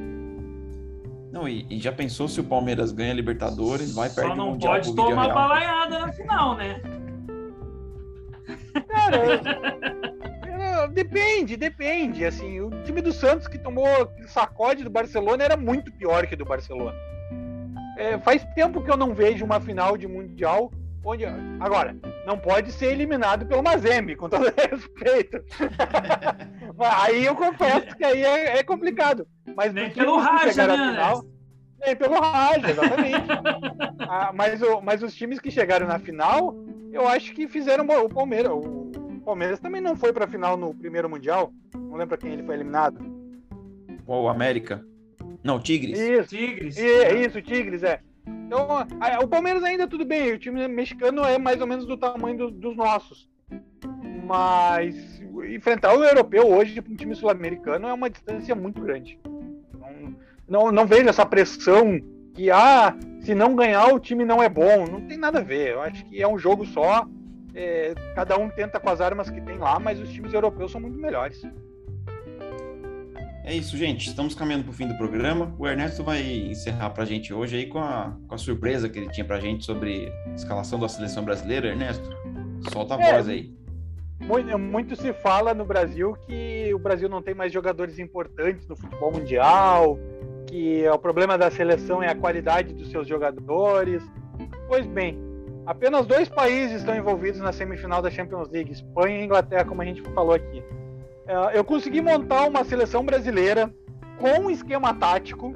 Não, e, e já pensou se o Palmeiras ganha Libertadores, vai perto Só do não Mundial pode tomar balaiada na final, né? Cara, é, depende, depende. Assim, o time do Santos que tomou sacode do Barcelona era muito pior que o do Barcelona. É, faz tempo que eu não vejo uma final de mundial onde. Agora, não pode ser eliminado pelo Mazembe, com todo respeito. aí eu confesso que aí é, é complicado. Mas Nem pelo Raja, né, final- Nem pelo Raja, exatamente. Ah, mas, o- mas os times que chegaram na final, eu acho que fizeram o Palmeiras. O Palmeiras também não foi pra final no primeiro Mundial. Não lembro pra quem ele foi eliminado. Qual, o América? Não, Tigres. Isso, Tigres. e- é isso, Tigres, é. Então, o Palmeiras ainda tudo bem, o time mexicano é mais ou menos do tamanho do- dos nossos. Mas enfrentar o europeu hoje um time sul-americano é uma distância muito grande. Não, não, não vejo essa pressão que, ah, se não ganhar o time não é bom. Não tem nada a ver. Eu acho que é um jogo só. é, cada um tenta com as armas que tem lá, mas os times europeus são muito melhores. É isso, gente. Estamos caminhando para o fim do programa. O Ernesto vai encerrar para a gente hoje aí com a, com a surpresa que ele tinha para a gente sobre a escalação da seleção brasileira. Ernesto, solta a É, voz aí. Muito, muito se fala no Brasil que o Brasil não tem mais jogadores importantes no futebol mundial, que o problema da seleção é a qualidade dos seus jogadores. Pois bem, apenas dois países estão envolvidos na semifinal da Champions League, Espanha e Inglaterra, como a gente falou aqui. É, Eu consegui montar uma seleção brasileira com um esquema tático,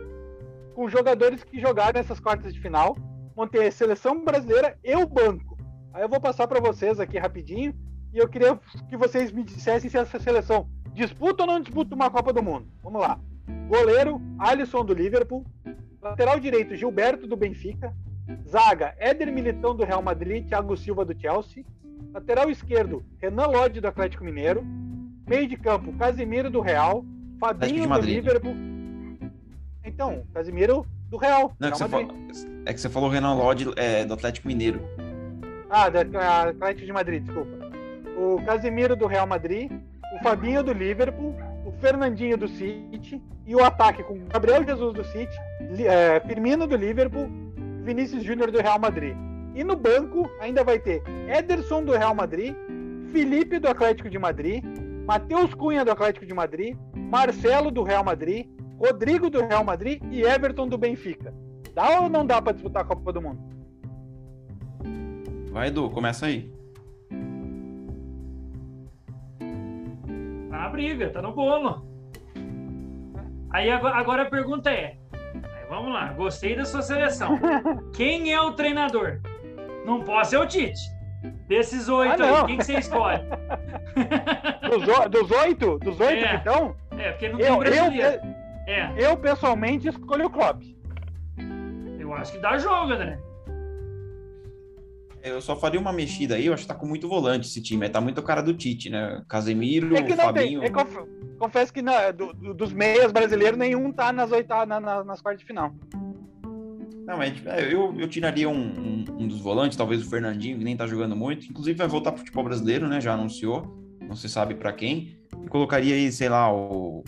com jogadores que jogaram essas quartas de final. Montei a seleção brasileira e o banco. Aí eu vou passar para vocês aqui rapidinho e eu queria que vocês me dissessem se essa seleção disputa ou não disputa uma Copa do Mundo. Vamos lá. Goleiro, Alisson do Liverpool. Lateral direito, Gilberto do Benfica. Zaga, Éder Militão do Real Madrid, Thiago Silva do Chelsea. Lateral esquerdo, Renan Lodge do Atlético Mineiro. Meio de campo, Casimiro do Real. Fabinho do. Liverpool. Então, Casimiro do Real. Não, é, que você falou, é que você falou Renan Lodge é, do Atlético Mineiro. Ah, da a Atlético de Madrid, desculpa. O Casemiro do Real Madrid, o Fabinho do Liverpool, o Fernandinho do City e o ataque com Gabriel Jesus do City, eh, Firmino do Liverpool, Vinícius Júnior do Real Madrid. E no banco ainda vai ter Ederson do Real Madrid, Felipe do Atlético de Madrid, Matheus Cunha do Atlético de Madrid, Marcelo do Real Madrid, Rodrigo do Real Madrid e Everton do Benfica. Dá ou não dá para disputar a Copa do Mundo? Vai, Edu, começa aí. Tá na briga, tá no bolo. Aí agora, agora a pergunta é: vamos lá, gostei da sua seleção. Quem é o treinador? Não pode ser o Tite. Desses oito Ah, aí, quem que você escolhe? Dos, oito? Dos oito, É. então? É, porque não tem Eu, eu, brasileiro. É, eu pessoalmente escolho o Klopp. eu acho que dá jogo, né? Eu só faria uma mexida aí, eu acho que tá com muito volante esse time. Tá muito cara do Tite, né? Casemiro, É que não Fabinho. tem. é conf- confesso que na- do- do- dos meias brasileiros, nenhum tá nas oitavas, na- na- nas quartas de final. Não, mas é, eu, eu tiraria um, um- um dos volantes, talvez o Fernandinho, que nem tá jogando muito. Inclusive vai voltar pro futebol brasileiro, né? Já anunciou. Não se sabe pra quem. E colocaria aí, sei lá, o,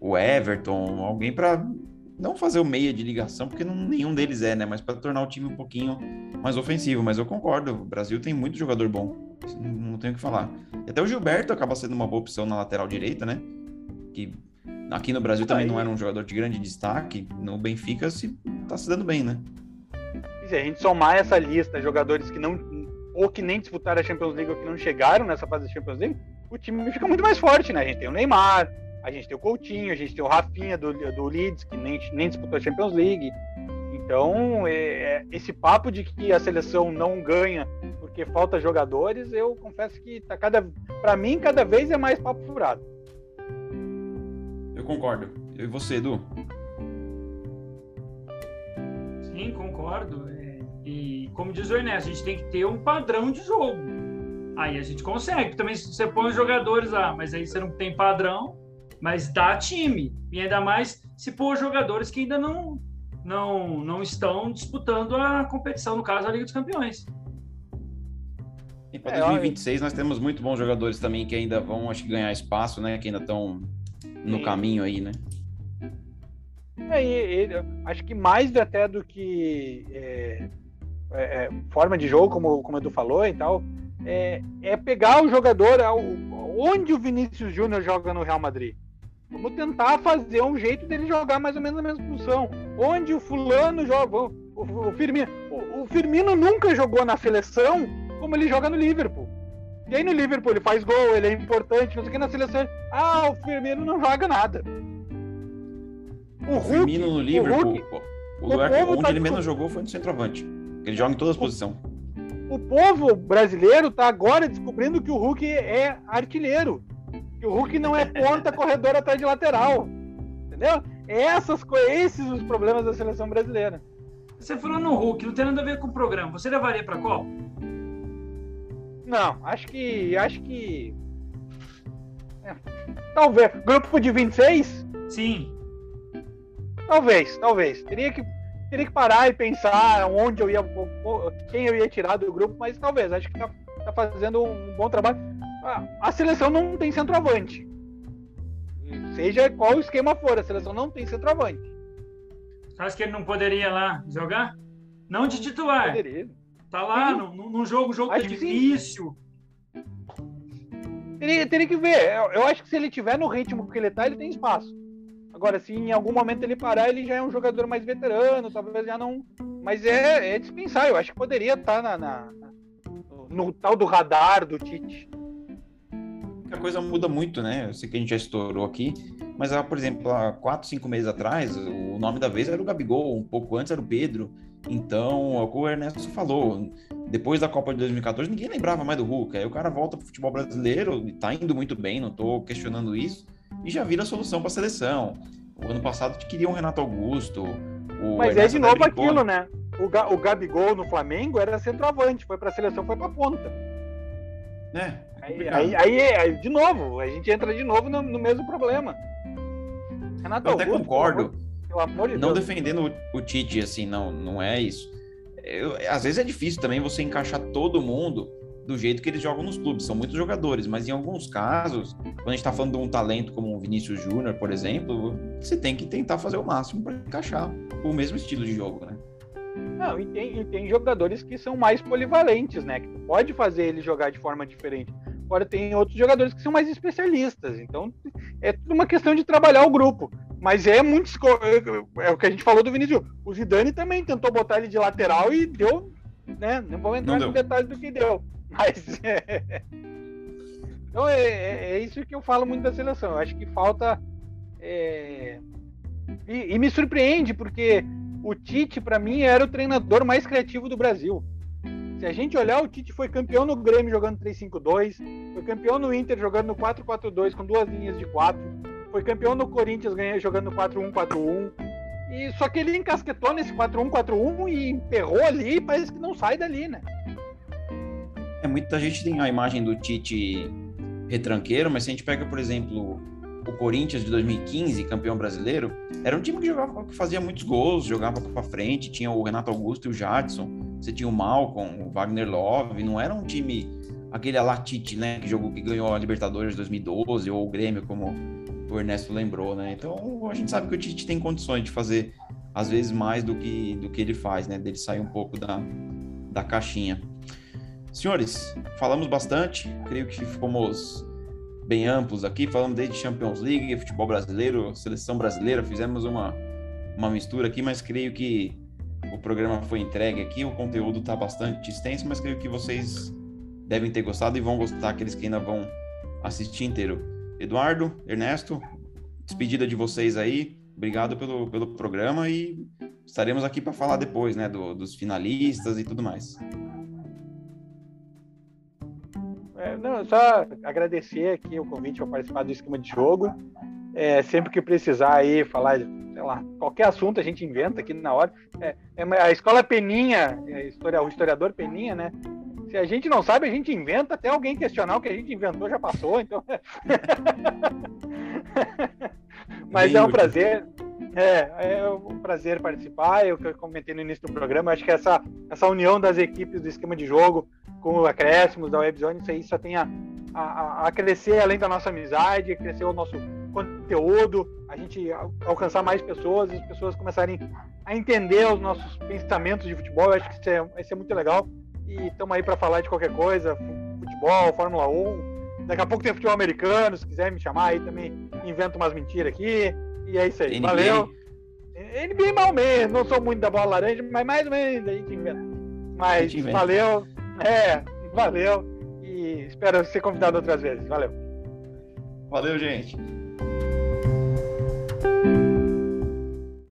o Everton, alguém pra não fazer o meia de ligação, porque não- nenhum deles é, né? Mas pra tornar o time um pouquinho mais ofensivo. Mas eu concordo, o Brasil tem muito jogador bom. Não, não tenho o que falar. E até o Gilberto acaba sendo uma boa opção na lateral direita, né? Que aqui no Brasil também não era um jogador de grande destaque. No Benfica se tá se dando bem, né? E se a gente somar essa lista, jogadores que não. ou que nem disputaram a Champions League ou que não chegaram nessa fase da Champions League, o time fica muito mais forte, né? A gente tem o Neymar, a gente tem o Coutinho, a gente tem o Rafinha do, do Leeds, que nem, nem disputou a Champions League. Então, é- é- esse papo de que a seleção não ganha porque falta jogadores, eu confesso que tá cada. para mim, cada vez é mais papo furado. Eu concordo. Eu e você, Edu? Sim, concordo. É, E como diz o Ernesto, a gente tem que ter um padrão de jogo. Aí a gente consegue. Também se você põe os jogadores lá, mas aí você não tem padrão, mas dá time. E ainda mais se pôr jogadores que ainda não, não, não estão disputando a competição, no caso, a Liga dos Campeões. E para É, 2026 nós temos muito bons jogadores também que ainda vão, acho que, ganhar espaço, né? Que ainda estão no caminho aí, né? É, e, acho que mais até do que é, é, é, forma de jogo, como, como tu falou e tal, é, é pegar o jogador ao, onde o Vinícius Júnior joga no Real Madrid. Vamos tentar fazer um jeito dele jogar mais ou menos na mesma função. Onde o fulano joga. O, o, o Firmino. O, o, Firmino nunca jogou na seleção como ele joga no Liverpool. E aí no Liverpool ele faz gol, ele é importante, não sei o que na seleção. Ah, o Firmino não joga nada. O, Hulk, Firmino no Liverpool, o, Hulk, o lugar onde tá ele menos jogou foi no centroavante. Ele joga em todas as posições. O povo brasileiro tá agora descobrindo que o Hulk é artilheiro. Que o Hulk não é ponta corredor atrás de lateral. Entendeu? Essas esses os problemas da seleção brasileira. Você falou no Hulk, não tem nada a ver com o programa. Você levaria para Copa? Não, acho que acho que é, talvez grupo de 26? Sim. Talvez, talvez. Teria que, teria que parar e pensar onde eu ia, quem eu ia tirar do grupo, mas talvez. Acho que tá, tá fazendo um bom trabalho. A, a seleção não tem centroavante. Seja qual o esquema for, a seleção não tem centroavante. Acho que ele não poderia lá jogar? Não de titular. Poderia. Tá lá no, no jogo, jogo é difícil. Teria, teria que ver. Eu, eu acho que se ele tiver no ritmo que ele tá, ele tem espaço. Agora, se em algum momento ele parar, ele já é um jogador mais veterano, talvez já não. Mas é, é dispensar, eu acho que poderia estar na, na, no, no tal do radar do Tite. A coisa muda muito, né? Eu sei que a gente já estourou aqui, mas, ah, por exemplo, há quatro, cinco meses atrás, o nome da vez era o Gabigol, um pouco antes era o Pedro. Então, o o Ernesto falou. Depois da Copa de 2014, ninguém lembrava mais do Hulk. Aí o cara volta pro futebol brasileiro, tá indo muito bem, não tô questionando isso e já vira a solução para a seleção. O ano passado queria um Renato Augusto. Mas é de novo aquilo, né? O, Ga o Gabigol no Flamengo era centroavante, foi para a seleção, foi para ponta. É, aí, aí, aí, aí, de novo, a gente entra de novo no, no mesmo problema. Renato Eu Augusto, até concordo. Pelo amor de não Deus. defendendo o, o Tite, assim, não, não é isso. Eu, às vezes é difícil também você encaixar todo mundo do jeito que eles jogam nos clubes. São muitos jogadores, mas em alguns casos, quando a gente está falando de um talento como o Vinícius Júnior, por exemplo, você tem que tentar fazer o máximo para encaixar o mesmo estilo de jogo, né? Não, e tem, e tem jogadores que são mais polivalentes, né? Que pode fazer ele jogar de forma diferente. Agora tem outros jogadores que são mais especialistas. Então é tudo uma questão de trabalhar o grupo. Mas é muito. É, o que a gente falou do Vinícius. O Zidane também tentou botar ele de lateral e deu. Né? Não vou entrar no detalhe do que deu. Mas é... Então é, é, é, isso que eu falo muito da seleção. Eu acho que falta. É... E, e, me surpreende, porque o Tite, para mim, era o treinador mais criativo do Brasil. Se a gente olhar, o Tite foi campeão no Grêmio jogando 3-5-2, foi campeão no Inter jogando no 4-4-2 com duas linhas de 4, foi campeão no Corinthians ganhando, jogando no 4-1-4-1. E só que ele encasquetou nesse 4-1-4-1 e emperrou ali, parece que não sai dali, né? É, muita gente tem a imagem do Tite retranqueiro, mas se a gente pega, por exemplo, o Corinthians de 2015, campeão brasileiro, era um time que jogava, que fazia muitos gols, jogava para frente, tinha o Renato Augusto e o Jadson, você tinha o Malcom, o Wagner Love, não era um time aquele Alatite, né, que jogou que ganhou a Libertadores de 2012 ou o Grêmio, como o Ernesto lembrou, né? Então, a gente sabe que o Tite tem condições de fazer às vezes mais do que do que ele faz, né? Dele sair um pouco da, da caixinha. Senhores, falamos bastante, creio que fomos bem amplos aqui, falamos desde Champions League, futebol brasileiro, seleção brasileira, fizemos uma, uma mistura aqui, mas creio que o programa foi entregue aqui, o conteúdo está bastante extenso, mas creio que vocês devem ter gostado e vão gostar, aqueles que ainda vão assistir inteiro. Eduardo, Ernesto, despedida de vocês aí, obrigado pelo, pelo programa e estaremos aqui para falar depois, né, do, dos finalistas e tudo mais. É, não, só agradecer aqui o convite para participar do esquema de jogo. É, sempre que precisar aí falar, sei lá, qualquer assunto a gente inventa aqui na hora. É, é a escola Peninha, é, história, o historiador Peninha, né? Se a gente não sabe, a gente inventa, até alguém questionar o que a gente inventou já passou, então. Mas é um prazer. É, é um prazer participar. Eu, comentei no início do programa, acho que essa, essa união das equipes do esquema de jogo com o acréscimos da Webzone, isso aí só tem a, a, a, crescer além da nossa amizade, crescer o nosso conteúdo, a gente alcançar mais pessoas, as pessoas começarem a entender os nossos pensamentos de futebol. Eu acho que isso é, isso é muito legal. E estamos aí para falar de qualquer coisa, futebol, Fórmula 1. Daqui a pouco tem futebol americano, se quiser me chamar aí também, invento umas mentiras aqui. E é isso aí. NBA. Valeu. NBA mal mesmo, não sou muito da bola laranja, mas mais ou menos a gente inventa. Mas gente inventa. valeu. É, valeu. E espero ser convidado outras vezes. Valeu. Valeu, gente.